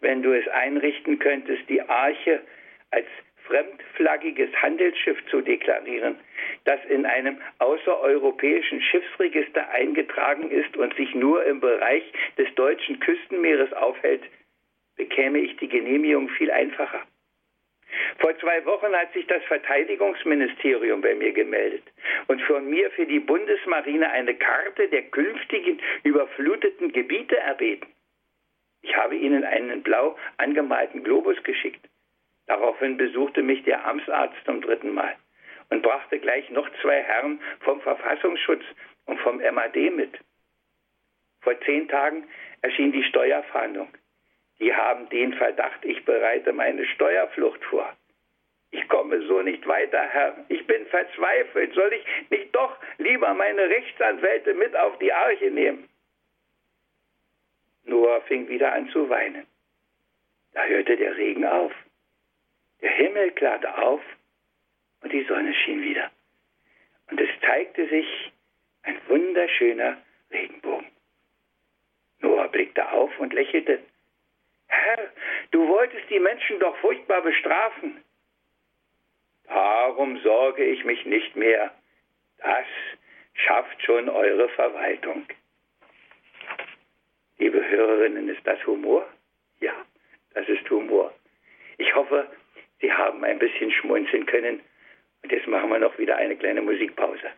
wenn du es einrichten könntest, die Arche als fremdflaggiges Handelsschiff zu deklarieren, das in einem außereuropäischen Schiffsregister eingetragen ist und sich nur im Bereich des deutschen Küstenmeeres aufhält, bekäme ich die Genehmigung viel einfacher. Vor zwei Wochen hat sich das Verteidigungsministerium bei mir gemeldet und von mir für die Bundesmarine eine Karte der künftigen überfluteten Gebiete erbeten. Ich habe ihnen einen blau angemalten Globus geschickt. Daraufhin besuchte mich der Amtsarzt zum dritten Mal und brachte gleich noch zwei Herren vom Verfassungsschutz und vom MAD mit. Vor zehn Tagen erschien die Steuerfahndung. Die haben den Verdacht, ich bereite meine Steuerflucht vor. Ich komme so nicht weiter, Herr. Ich bin verzweifelt. Soll ich nicht doch lieber meine Rechtsanwälte mit auf die Arche nehmen? Noah fing wieder an zu weinen. Da hörte der Regen auf. Der Himmel klarte auf und die Sonne schien wieder. Und es zeigte sich ein wunderschöner Regenbogen. Noah blickte auf und lächelte. Herr, du wolltest die Menschen doch furchtbar bestrafen. Darum sorge ich mich nicht mehr. Das schafft schon eure Verwaltung. Liebe Hörerinnen, ist das Humor? Ja, das ist Humor. Ich hoffe, Sie haben ein bisschen schmunzeln können. Und jetzt machen wir noch wieder eine kleine Musikpause.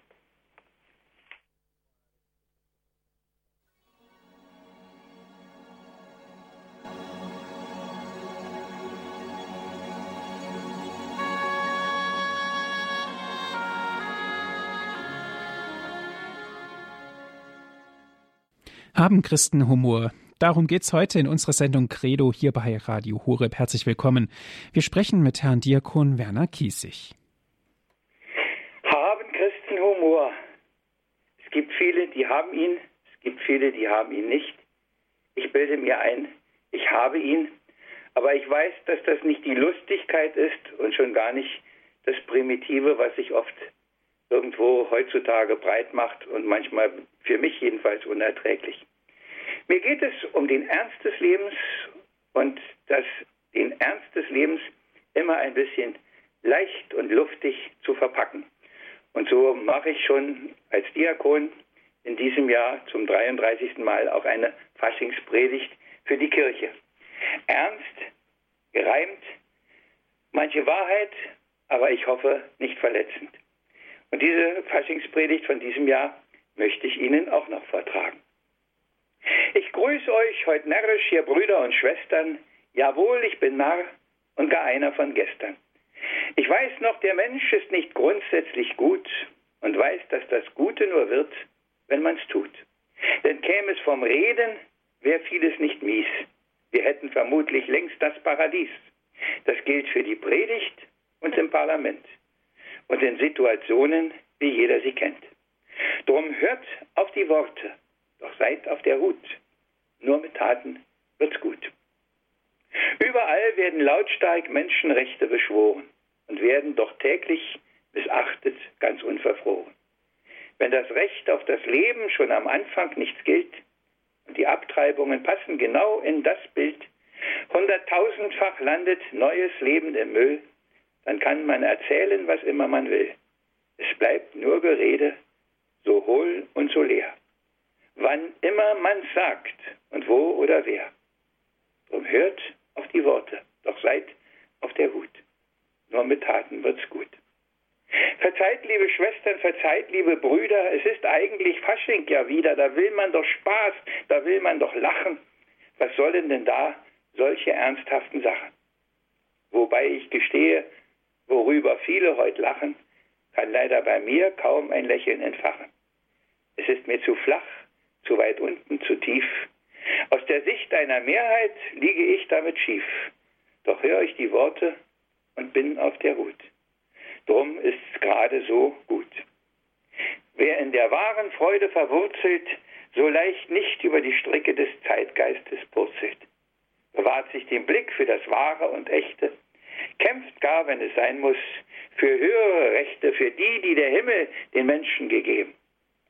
Haben Christen Humor? Darum geht's heute in unserer Sendung Credo hier bei Radio Horeb. Herzlich willkommen. Wir sprechen mit Herrn Diakon Werner Kiesig. Haben Christen Humor? Es gibt viele, die haben ihn. Es gibt viele, die haben ihn nicht. Ich bilde mir ein, ich habe ihn. Aber ich weiß, dass das nicht die Lustigkeit ist und schon gar nicht das Primitive, was sich oft irgendwo heutzutage breit macht und manchmal für mich jedenfalls unerträglich. Mir geht es um den Ernst des Lebens und das, den Ernst des Lebens immer ein bisschen leicht und luftig zu verpacken. Und so mache ich schon als Diakon in diesem Jahr zum 33. Mal auch eine Faschingspredigt für die Kirche. Ernst, gereimt, manche Wahrheit, aber ich hoffe nicht verletzend. Und diese Faschingspredigt von diesem Jahr möchte ich Ihnen auch noch vortragen. Ich grüße euch heute närrisch, ihr Brüder und Schwestern. Jawohl, ich bin Narr und gar einer von gestern. Ich weiß noch, der Mensch ist nicht grundsätzlich gut und weiß, dass das Gute nur wird, wenn man's tut. Denn käme es vom Reden, wäre vieles nicht mies. Wir hätten vermutlich längst das Paradies. Das gilt für die Predigt und im Parlament und in Situationen, wie jeder sie kennt. Drum hört auf die Worte, doch seid auf der Hut. Nur mit Taten wird's gut. Überall werden lautstark Menschenrechte beschworen und werden doch täglich missachtet, ganz unverfroren. Wenn das Recht auf das Leben schon am Anfang nichts gilt und die Abtreibungen passen genau in das Bild, hunderttausendfach landet neues Leben im Müll, dann kann man erzählen, was immer man will. Es bleibt nur Gerede, so hohl und so leer. Wann immer man sagt und wo oder wer. Drum hört auf die Worte, doch seid auf der Hut. Nur mit Taten wird's gut. Verzeiht, liebe Schwestern, verzeiht, liebe Brüder, es ist eigentlich Fasching ja wieder, da will man doch Spaß, da will man doch lachen. Was sollen denn da solche ernsthaften Sachen? Wobei ich gestehe, worüber viele heute lachen, kann leider bei mir kaum ein Lächeln entfachen. Es ist mir zu flach, zu weit unten, zu tief. Aus der Sicht einer Mehrheit liege ich damit schief. Doch höre ich die Worte und bin auf der Hut. Drum ist's gerade so gut. Wer in der wahren Freude verwurzelt, so leicht nicht über die Stricke des Zeitgeistes purzelt. Bewahrt sich den Blick für das Wahre und Echte, kämpft gar, wenn es sein muss, für höhere Rechte, für die, die der Himmel den Menschen gegeben.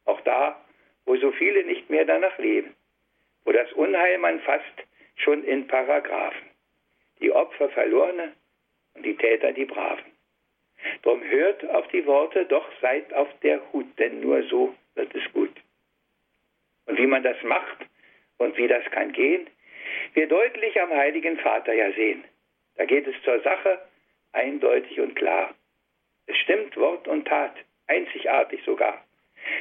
Auch da, so viele nicht mehr danach leben, wo das Unheil man fasst schon in Paragraphen. Die Opfer Verlorene und die Täter die Braven. Drum hört auf die Worte, doch seid auf der Hut, denn nur so wird es gut. Und wie man das macht und wie das kann gehen, wir deutlich am Heiligen Vater ja sehen. Da geht es zur Sache eindeutig und klar. Es stimmt Wort und Tat, einzigartig sogar.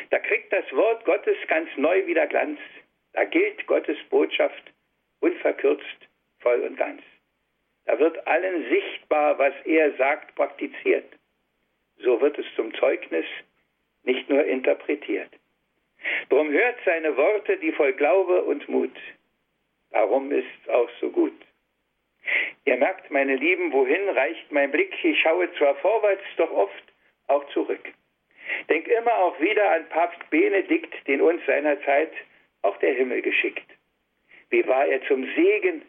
Da kriegt das Wort Gottes ganz neu wieder Glanz. Da gilt Gottes Botschaft unverkürzt, voll und ganz. Da wird allen sichtbar, was er sagt, praktiziert. So wird es zum Zeugnis, nicht nur interpretiert. Drum hört seine Worte, die voll Glaube und Mut. Darum ist es auch so gut. Ihr merkt, meine Lieben, wohin reicht mein Blick? Ich schaue zwar vorwärts, doch oft auch zurück. Denk immer auch wieder an Papst Benedikt, den uns seinerzeit auch der Himmel geschickt. Wie war er zum Segen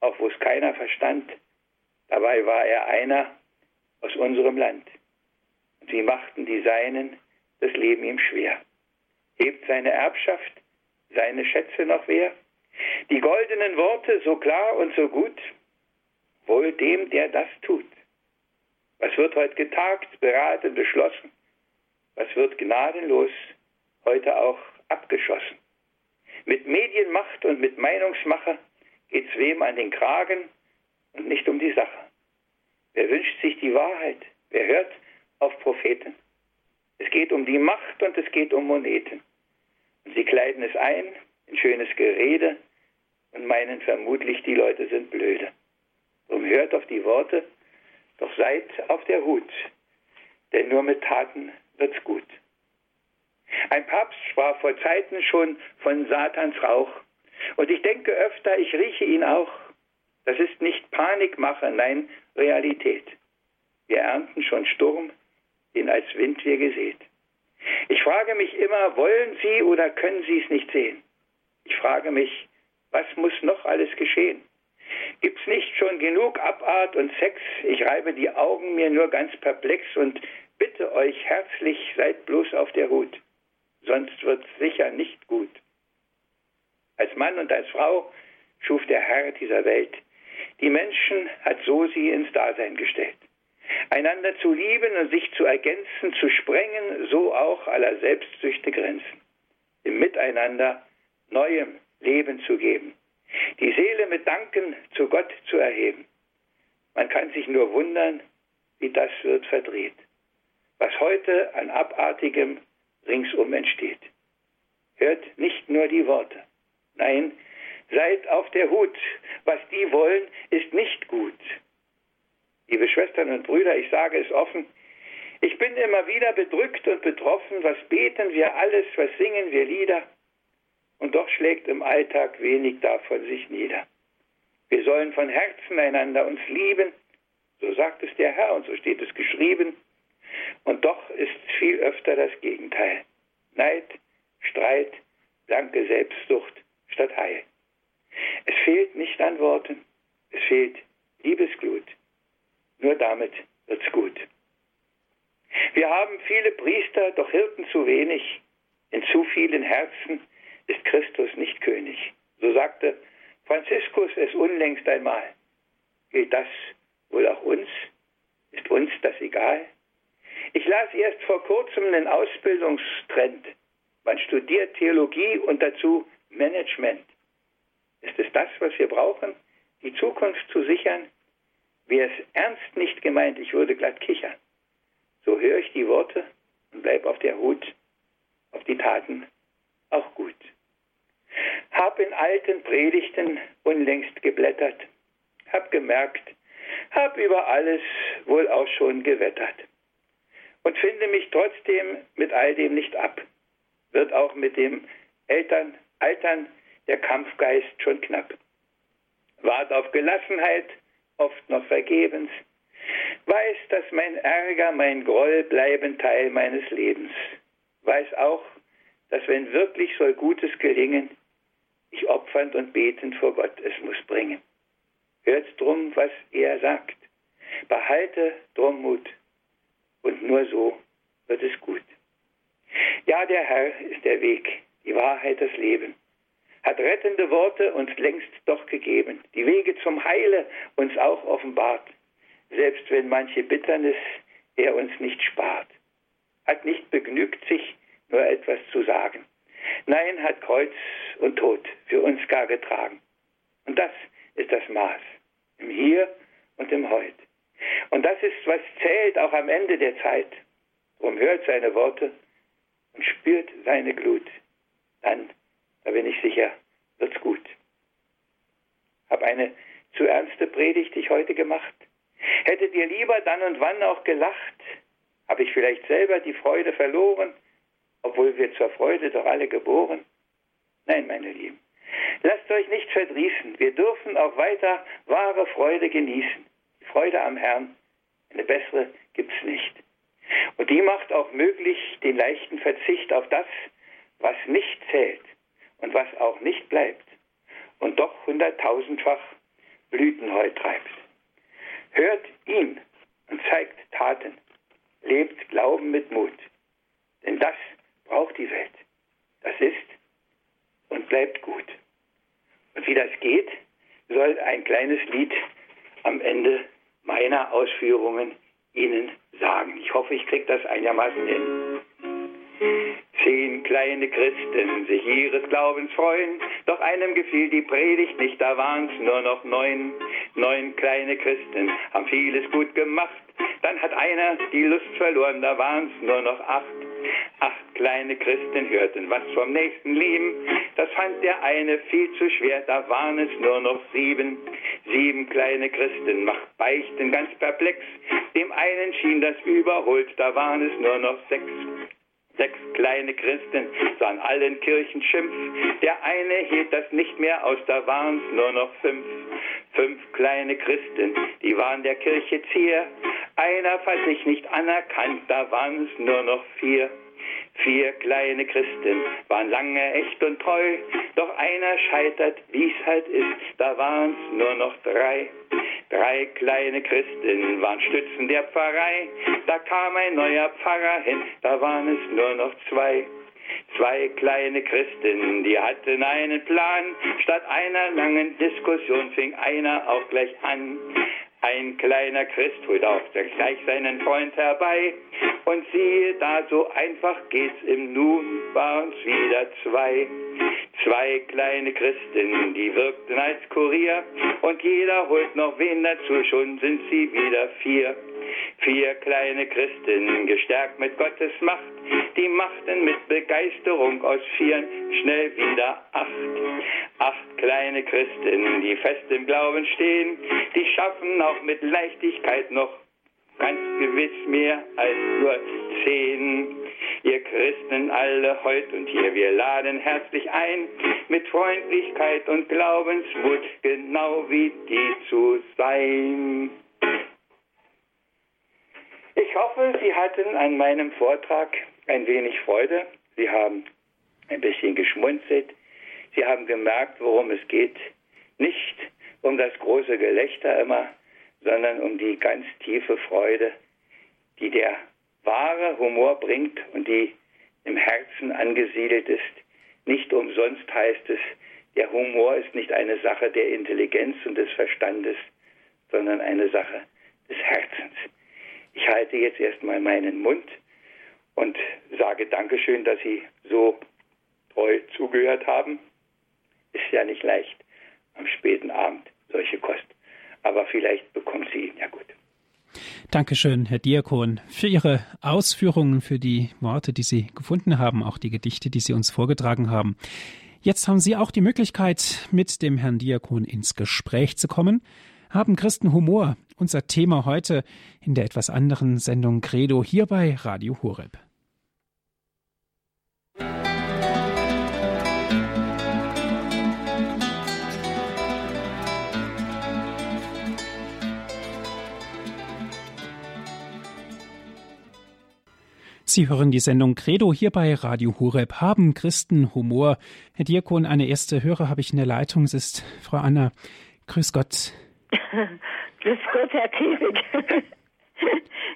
auch wo es keiner verstand. Dabei war er einer aus unserem Land. Und wie machten die Seinen das Leben ihm schwer. Hebt seine Erbschaft, seine Schätze noch wer? Die goldenen Worte so klar und so gut, wohl dem, der das tut. Was wird heute getagt, beraten, beschlossen? Was wird gnadenlos heute auch abgeschossen? Mit Medienmacht und mit Meinungsmacher geht es wem an den Kragen und nicht um die Sache. Wer wünscht sich die Wahrheit? Wer hört auf Propheten? Es geht um die Macht und es geht um Moneten. Und sie kleiden es ein in schönes Gerede und meinen vermutlich, die Leute sind blöde. Drum hört auf die Worte, doch seid auf der Hut, denn nur mit Taten wird's gut. Ein Papst sprach vor Zeiten schon von Satans Rauch und ich denke öfter, ich rieche ihn auch. Das ist nicht Panikmache, nein, Realität. Wir ernten schon Sturm, den als Wind wir gesät. Ich frage mich immer, wollen Sie oder können Sie es nicht sehen? Ich frage mich, was muss noch alles geschehen? Gibt's nicht schon genug Abart und Sex? Ich reibe die Augen mir nur ganz perplex und bitte euch herzlich, seid bloß auf der Hut. Sonst wird's sicher nicht gut. Als Mann und als Frau schuf der Herr dieser Welt. Die Menschen hat so sie ins Dasein gestellt. Einander zu lieben und sich zu ergänzen, zu sprengen, so auch aller Selbstsüchte Grenzen. Im Miteinander neuem Leben zu geben. Die Seele mit Danken zu Gott zu erheben. Man kann sich nur wundern, wie das wird verdreht. Was heute an Abartigem ringsum entsteht. Hört nicht nur die Worte. Nein, seid auf der Hut. Was die wollen, ist nicht gut. Liebe Schwestern und Brüder, ich sage es offen, ich bin immer wieder bedrückt und betroffen. Was beten wir alles, was singen wir Lieder? Und doch schlägt im Alltag wenig davon sich nieder. Wir sollen von Herzen einander uns lieben, so sagt es der Herr und so steht es geschrieben. Und doch ist viel öfter das Gegenteil. Neid, Streit, blanke Selbstsucht, statt Heil. Es fehlt nicht an Worten, es fehlt Liebesglut. Nur damit wird's gut. Wir haben viele Priester, doch Hirten zu wenig. In zu vielen Herzen ist Christus nicht König. So sagte Franziskus es unlängst einmal. Gilt das wohl auch uns? Ist uns das egal? Ich las erst vor kurzem einen Ausbildungstrend. Man studiert Theologie und dazu Management. Ist es das, was wir brauchen, die Zukunft zu sichern? Wäre es ernst nicht gemeint, ich würde glatt kichern. so höre ich die Worte und bleib auf der Hut, auf die Taten auch gut. Hab in alten Predigten unlängst geblättert, hab gemerkt, hab über alles wohl auch schon gewettert und finde mich trotzdem mit all dem nicht ab. Wird auch mit dem Eltern, Altern der Kampfgeist schon knapp. Wart auf Gelassenheit, oft noch vergebens, weiß, dass mein Ärger, mein Groll bleiben Teil meines Lebens. Weiß auch, dass wenn wirklich soll Gutes gelingen, ich opfernd und betend vor Gott es muss bringen. Hört drum, was er sagt. Behalte drum Mut. Und nur so wird es gut. Ja, der Herr ist der Weg, die Wahrheit, das Leben. Hat rettende Worte uns längst doch gegeben, die Wege zum Heile uns auch offenbart selbst wenn manche Bitternis er uns nicht spart. Hat nicht begnügt sich, nur etwas zu sagen. Nein, hat Kreuz und Tod für uns gar getragen. Und das ist das Maß, im Hier und im Heut. Und das ist, was zählt auch am Ende der Zeit. Drum hört seine Worte und spürt seine Glut. Dann, da bin ich sicher, wird's gut. Hab eine zu ernste Predigt ich heute gemacht? Hättet ihr lieber dann und wann auch gelacht? Habe ich vielleicht selber die Freude verloren, obwohl wir zur Freude doch alle geboren? Nein, meine Lieben, lasst euch nicht verdrießen. Wir dürfen auch weiter wahre Freude genießen. Freude am Herrn, eine bessere gibt's nicht. Und die macht auch möglich den leichten Verzicht auf das, was nicht zählt und was auch nicht bleibt und doch hunderttausendfach Blüten heut treibt. Hört ihn und zeigt Taten. Lebt Glauben mit Mut. Denn das braucht die Welt. Das ist und bleibt gut. Und wie das geht, soll ein kleines Lied am Ende meiner Ausführungen Ihnen sagen. Ich hoffe, ich kriege das einigermaßen hin. Zehn kleine Christen sich ihres Glaubens freuen, doch einem gefiel die Predigt nicht, da waren's nur noch neun. Neun kleine Christen haben vieles gut gemacht, dann hat einer die Lust verloren, da waren's nur noch acht. Acht kleine Christen hörten was vom nächsten Leben, das fand der eine viel zu schwer, da waren es nur noch sieben. Sieben kleine Christen macht Beichten ganz perplex, dem einen schien das überholt, da waren es nur noch sechs. Sechs kleine Christen sahen allen Kirchen Schimpf. Der eine hielt das nicht mehr aus, da waren's nur noch fünf. Fünf kleine Christen, die waren der Kirche Zier. Einer fand sich nicht anerkannt, da waren's nur noch vier. Vier kleine Christen waren lange echt und treu, doch einer scheitert, wie's halt ist, da waren's nur noch drei. Drei kleine Christen waren Stützen der Pfarrei, da kam ein neuer Pfarrer hin, da waren es nur noch zwei. Zwei kleine Christen, die hatten einen Plan, statt einer langen Diskussion fing einer auch gleich an. Ein kleiner Christ holt auch gleich seinen Freund herbei. Und siehe, da so einfach geht's im Nun, waren's wieder zwei. Zwei kleine Christen, die wirkten als Kurier. Und jeder holt noch wen dazu, schon sind sie wieder vier. Vier kleine Christen, gestärkt mit Gottes Macht, die machten mit Begeisterung aus vieren schnell wieder acht. Acht kleine Christen, die fest im Glauben stehen, die schaffen auch mit Leichtigkeit noch ganz gewiss mehr als nur zehn. Ihr Christen alle heut und hier, wir laden herzlich ein, mit Freundlichkeit und Glaubensmut genau wie die zu sein. Ich hoffe, Sie hatten an meinem Vortrag ein wenig Freude. Sie haben ein bisschen geschmunzelt. Sie haben gemerkt, worum es geht. Nicht um das große Gelächter immer, sondern um die ganz tiefe Freude, die der wahre Humor bringt und die im Herzen angesiedelt ist. Nicht umsonst heißt es, der Humor ist nicht eine Sache der Intelligenz und des Verstandes, sondern eine Sache des Herzens. Ich halte jetzt erstmal meinen Mund und sage Dankeschön, dass Sie so treu zugehört haben. Ist ja nicht leicht am späten Abend solche Kost. Aber vielleicht bekommt sie ihn ja gut. Dankeschön, Herr Diakon, für Ihre Ausführungen, für die Worte, die Sie gefunden haben, auch die Gedichte, die Sie uns vorgetragen haben. Jetzt haben Sie auch die Möglichkeit, mit dem Herrn Diakon ins Gespräch zu kommen. Haben Christen Humor? Unser Thema heute in der etwas anderen Sendung Credo hier bei Radio Horeb. Sie hören die Sendung Credo hier bei Radio Horeb. Haben Christen Humor? Herr Diakon, eine erste Hörer habe ich in der Leitung. Es ist Frau Anna. Grüß Gott. Grüß Gott, Herr Kiesig.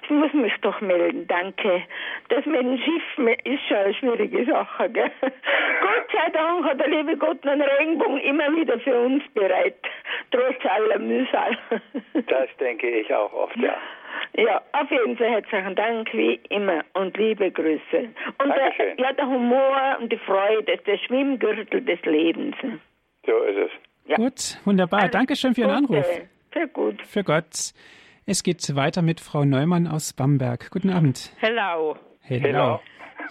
Ich muss mich doch melden, danke. Das mit dem Schiff ist schon eine schwierige Sache, gell? Gott sei Dank hat der liebe Gott einen Regenbogen immer wieder für uns bereit, trotz aller Mühsal. Das denke ich auch oft, ja. Ja, auf jeden Fall herzlichen Dank, wie immer, und liebe Grüße. Und der, ja, der Humor und die Freude der Schwimmgürtel des Lebens. So ist es. Ja. Gut, wunderbar. Alles Dankeschön für Ihren Anruf. Sehr gut. Für Gott. Es geht weiter mit Frau Neumann aus Bamberg. Guten Abend. Hello. Hello. Hello.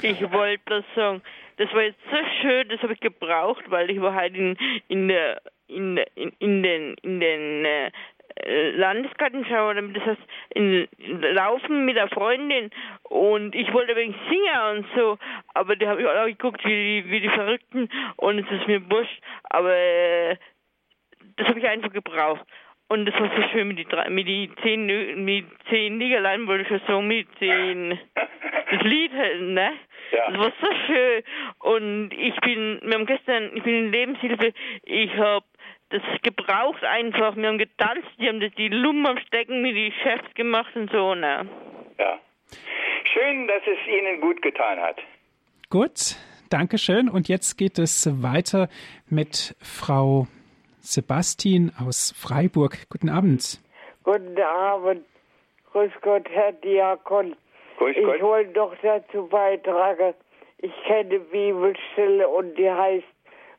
Ich wollte das sagen, das war jetzt so schön, das habe ich gebraucht, weil ich war halt in, in, der, in, in, in den, in den äh, Landesgartenschau, das heißt in, in, Laufen mit der Freundin und ich wollte wegen singen und so, aber die habe ich auch geguckt wie, wie die Verrückten und es ist mir wurscht, aber äh, das habe ich einfach gebraucht. Und das war so schön mit die, mit die zehn, mit zehn Liederlein, wollte ich schon sagen, mit zehn, das Lied, ne? Ja. Das war so schön. Und ich bin, wir haben gestern, ich bin in Lebenshilfe, ich habe das gebraucht einfach. Wir haben getanzt, die haben das, die Lumpen am Stecken mit die Chefs gemacht und so, ne? Ja. Schön, dass es Ihnen gut getan hat. Gut, danke schön. Und jetzt geht es weiter mit Frau Sebastian aus Freiburg. Guten Abend. Guten Abend. Grüß Gott, Herr Diakon. Grüß ich Gott. wollte doch dazu beitragen, ich kenne Bibelstelle und die heißt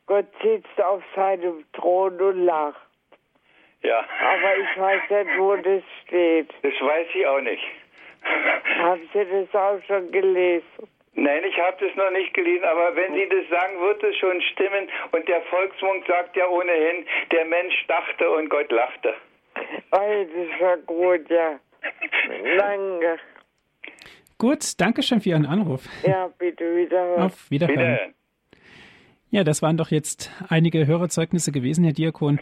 Gott sitzt auf seinem Thron und lacht. Ja. Aber ich weiß nicht, wo das steht. Das weiß ich auch nicht. Haben Sie das auch schon gelesen? Nein, ich habe das noch nicht gelesen, aber wenn Sie das sagen, wird es schon stimmen. Und der Volksmund sagt ja ohnehin, der Mensch dachte und Gott lachte. Das ist ja gut, ja. Danke. Gut, danke schön für Ihren Anruf. Ja, bitte wiederhören. Auf Wiederhören. Wiederhören. Ja, das waren doch jetzt einige Hörerzeugnisse gewesen, Herr Diakon,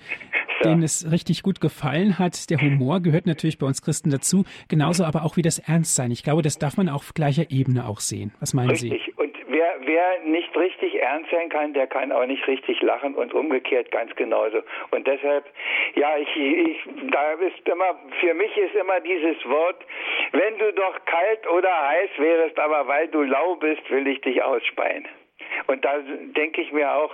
ja. denen es richtig gut gefallen hat. Der Humor gehört natürlich bei uns Christen dazu, genauso aber auch wie das Ernstsein. Ich glaube, das darf man auf gleicher Ebene auch sehen. Was meinen richtig. Sie? Richtig. Und wer, wer nicht richtig ernst sein kann, der kann auch nicht richtig lachen und umgekehrt ganz genauso. Und deshalb, ja, ich, ich, da ist immer, für mich ist immer dieses Wort, wenn du doch kalt oder heiß wärst, aber weil du lau bist, will ich dich ausspeien. Und da denke ich mir auch,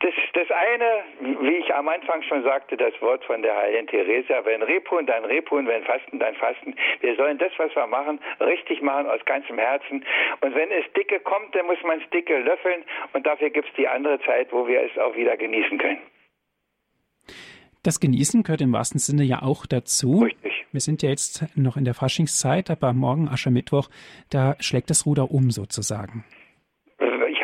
das, das eine, wie ich am Anfang schon sagte, das Wort von der Heiligen Theresia, wenn Rebhuhn, dann Rebhuhn, wenn Fasten, dann Fasten. Wir sollen das, was wir machen, richtig machen aus ganzem Herzen. Und wenn es dicke kommt, dann muss man es dicke löffeln. Und dafür gibt es die andere Zeit, wo wir es auch wieder genießen können. Das Genießen gehört im wahrsten Sinne ja auch dazu. Richtig. Wir sind ja jetzt noch in der Faschingszeit, aber morgen Aschermittwoch, da schlägt das Ruder um sozusagen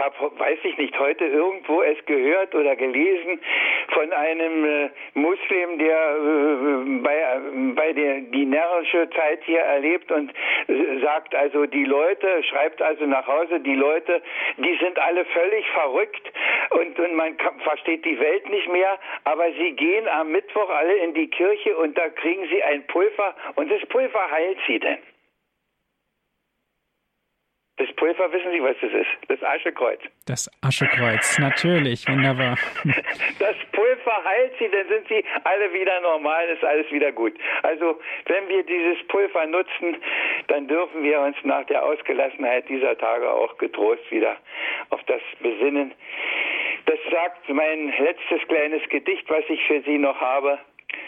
habe, weiß ich nicht, heute irgendwo es gehört oder gelesen von einem äh, Muslim, der äh, bei, bei der die närrische Zeit hier erlebt und äh, sagt also, die Leute, schreibt also nach Hause, die Leute, die sind alle völlig verrückt und, und man kann, versteht die Welt nicht mehr, aber sie gehen am Mittwoch alle in die Kirche und da kriegen sie ein Pulver und das Pulver heilt sie denn. Das Pulver, wissen Sie, was das ist? Das Aschekreuz. Das Aschekreuz, natürlich, wunderbar. Das Pulver heilt Sie, dann sind Sie alle wieder normal, ist alles wieder gut. Also, wenn wir dieses Pulver nutzen, dann dürfen wir uns nach der Ausgelassenheit dieser Tage auch getrost wieder auf das besinnen. Das sagt mein letztes kleines Gedicht, was ich für Sie noch habe.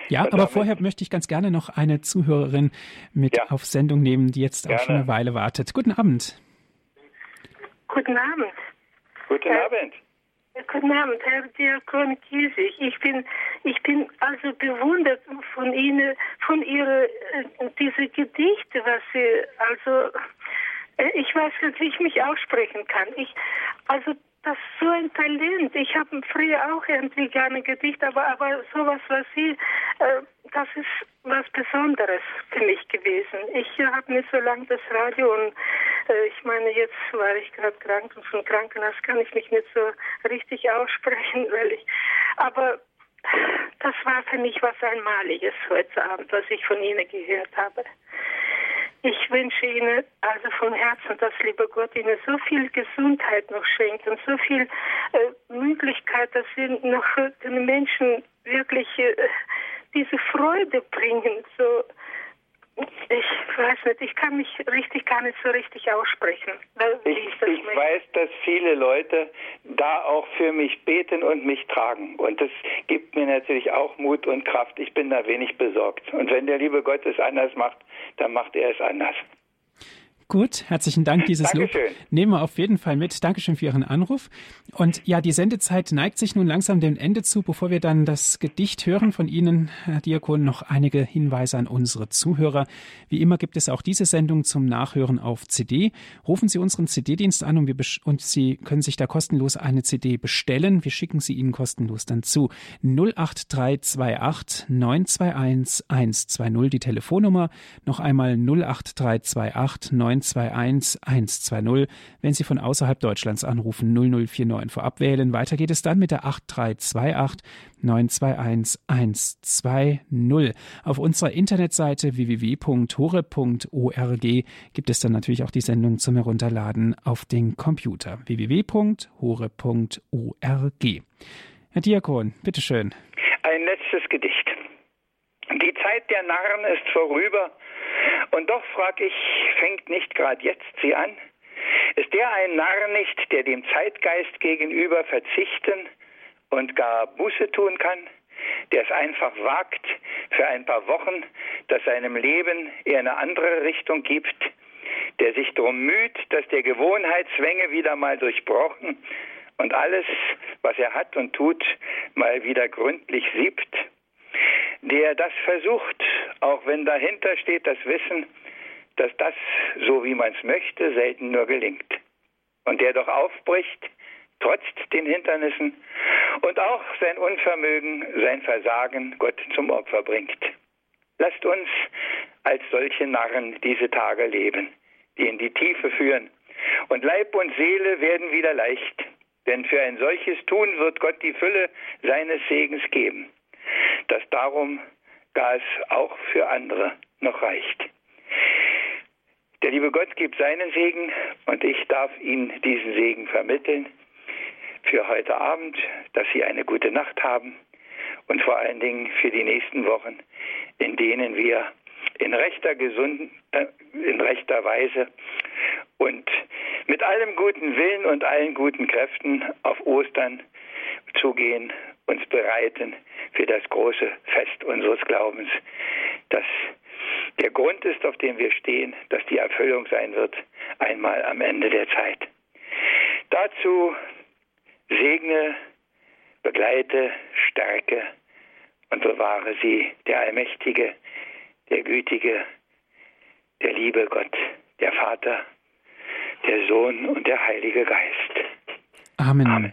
Ja, aber vorher möchte ich ganz gerne noch eine Zuhörerin mit ja. auf Sendung nehmen, die jetzt gerne. auch schon eine Weile wartet. Guten Abend. Guten Abend. Guten äh, Abend. Guten Abend, Herr Diakon Kiesig. Ich bin, ich bin also bewundert von Ihnen, von Ihrer, äh, diese Gedichte, was Sie, also, äh, ich weiß nicht, wie ich mich aussprechen kann. Ich, also, das ist so ein Talent. Ich habe früher auch irgendwie gerne Gedicht, aber, aber sowas, was Sie, äh, das ist was Besonderes für mich gewesen. Ich habe nicht so lange das Radio und äh, ich meine, jetzt war ich gerade krank und von Krankenhaus kann ich mich nicht so richtig aussprechen, weil ich, aber das war für mich was Einmaliges heute Abend, was ich von Ihnen gehört habe. Ich wünsche Ihnen also von Herzen, dass lieber Gott Ihnen so viel Gesundheit noch schenkt und so viel äh, Möglichkeit, dass Sie noch den Menschen wirklich äh, diese Freude bringen. So, ich weiß nicht, ich kann mich richtig gar nicht so richtig aussprechen. Ich, ich weiß, dass viele Leute da auch für mich beten und mich tragen. Und das gibt mir natürlich auch Mut und Kraft. Ich bin da wenig besorgt. Und wenn der liebe Gott es anders macht, dann macht er es anders. Gut, herzlichen Dank. Dieses Dankeschön. Lob nehmen wir auf jeden Fall mit. Dankeschön für Ihren Anruf. Und ja, die Sendezeit neigt sich nun langsam dem Ende zu. Bevor wir dann das Gedicht hören von Ihnen, Herr Diakon, noch einige Hinweise an unsere Zuhörer. Wie immer gibt es auch diese Sendung zum Nachhören auf CD. Rufen Sie unseren CD-Dienst an und, wir und Sie können sich da kostenlos eine CD bestellen. Wir schicken sie Ihnen kostenlos dann zu. 08328 921 120 die Telefonnummer. Noch einmal 08328 9 921 120. Wenn Sie von außerhalb Deutschlands anrufen, 0049 vorab wählen. Weiter geht es dann mit der 8328 921 120. Auf unserer Internetseite www.hore.org gibt es dann natürlich auch die Sendung zum Herunterladen auf den Computer. www.hore.org. Herr Diakon, bitteschön. Ein letztes Gedicht. Die Zeit der Narren ist vorüber, und doch frag ich, fängt nicht gerade jetzt sie an? Ist der ein Narr nicht, der dem Zeitgeist gegenüber verzichten und gar Buße tun kann? Der es einfach wagt, für ein paar Wochen, dass seinem Leben eher eine andere Richtung gibt? Der sich darum müht, dass der Gewohnheitszwänge wieder mal durchbrochen und alles, was er hat und tut, mal wieder gründlich siebt? der das versucht, auch wenn dahinter steht das Wissen, dass das, so wie man es möchte, selten nur gelingt. Und der doch aufbricht, trotz den Hindernissen und auch sein Unvermögen, sein Versagen Gott zum Opfer bringt. Lasst uns als solche Narren diese Tage leben, die in die Tiefe führen. Und Leib und Seele werden wieder leicht, denn für ein solches Tun wird Gott die Fülle seines Segens geben dass darum Gas auch für andere noch reicht. Der liebe Gott gibt seinen Segen und ich darf Ihnen diesen Segen vermitteln für heute Abend, dass Sie eine gute Nacht haben und vor allen Dingen für die nächsten Wochen, in denen wir in rechter gesunden, äh, in rechter Weise und mit allem guten Willen und allen guten Kräften auf Ostern zugehen, uns bereiten für das große Fest unseres Glaubens, das der Grund ist, auf dem wir stehen, dass die Erfüllung sein wird, einmal am Ende der Zeit. Dazu segne, begleite, stärke und bewahre sie der Allmächtige, der Gütige, der liebe Gott, der Vater, der Sohn und der Heilige Geist. Amen. Amen.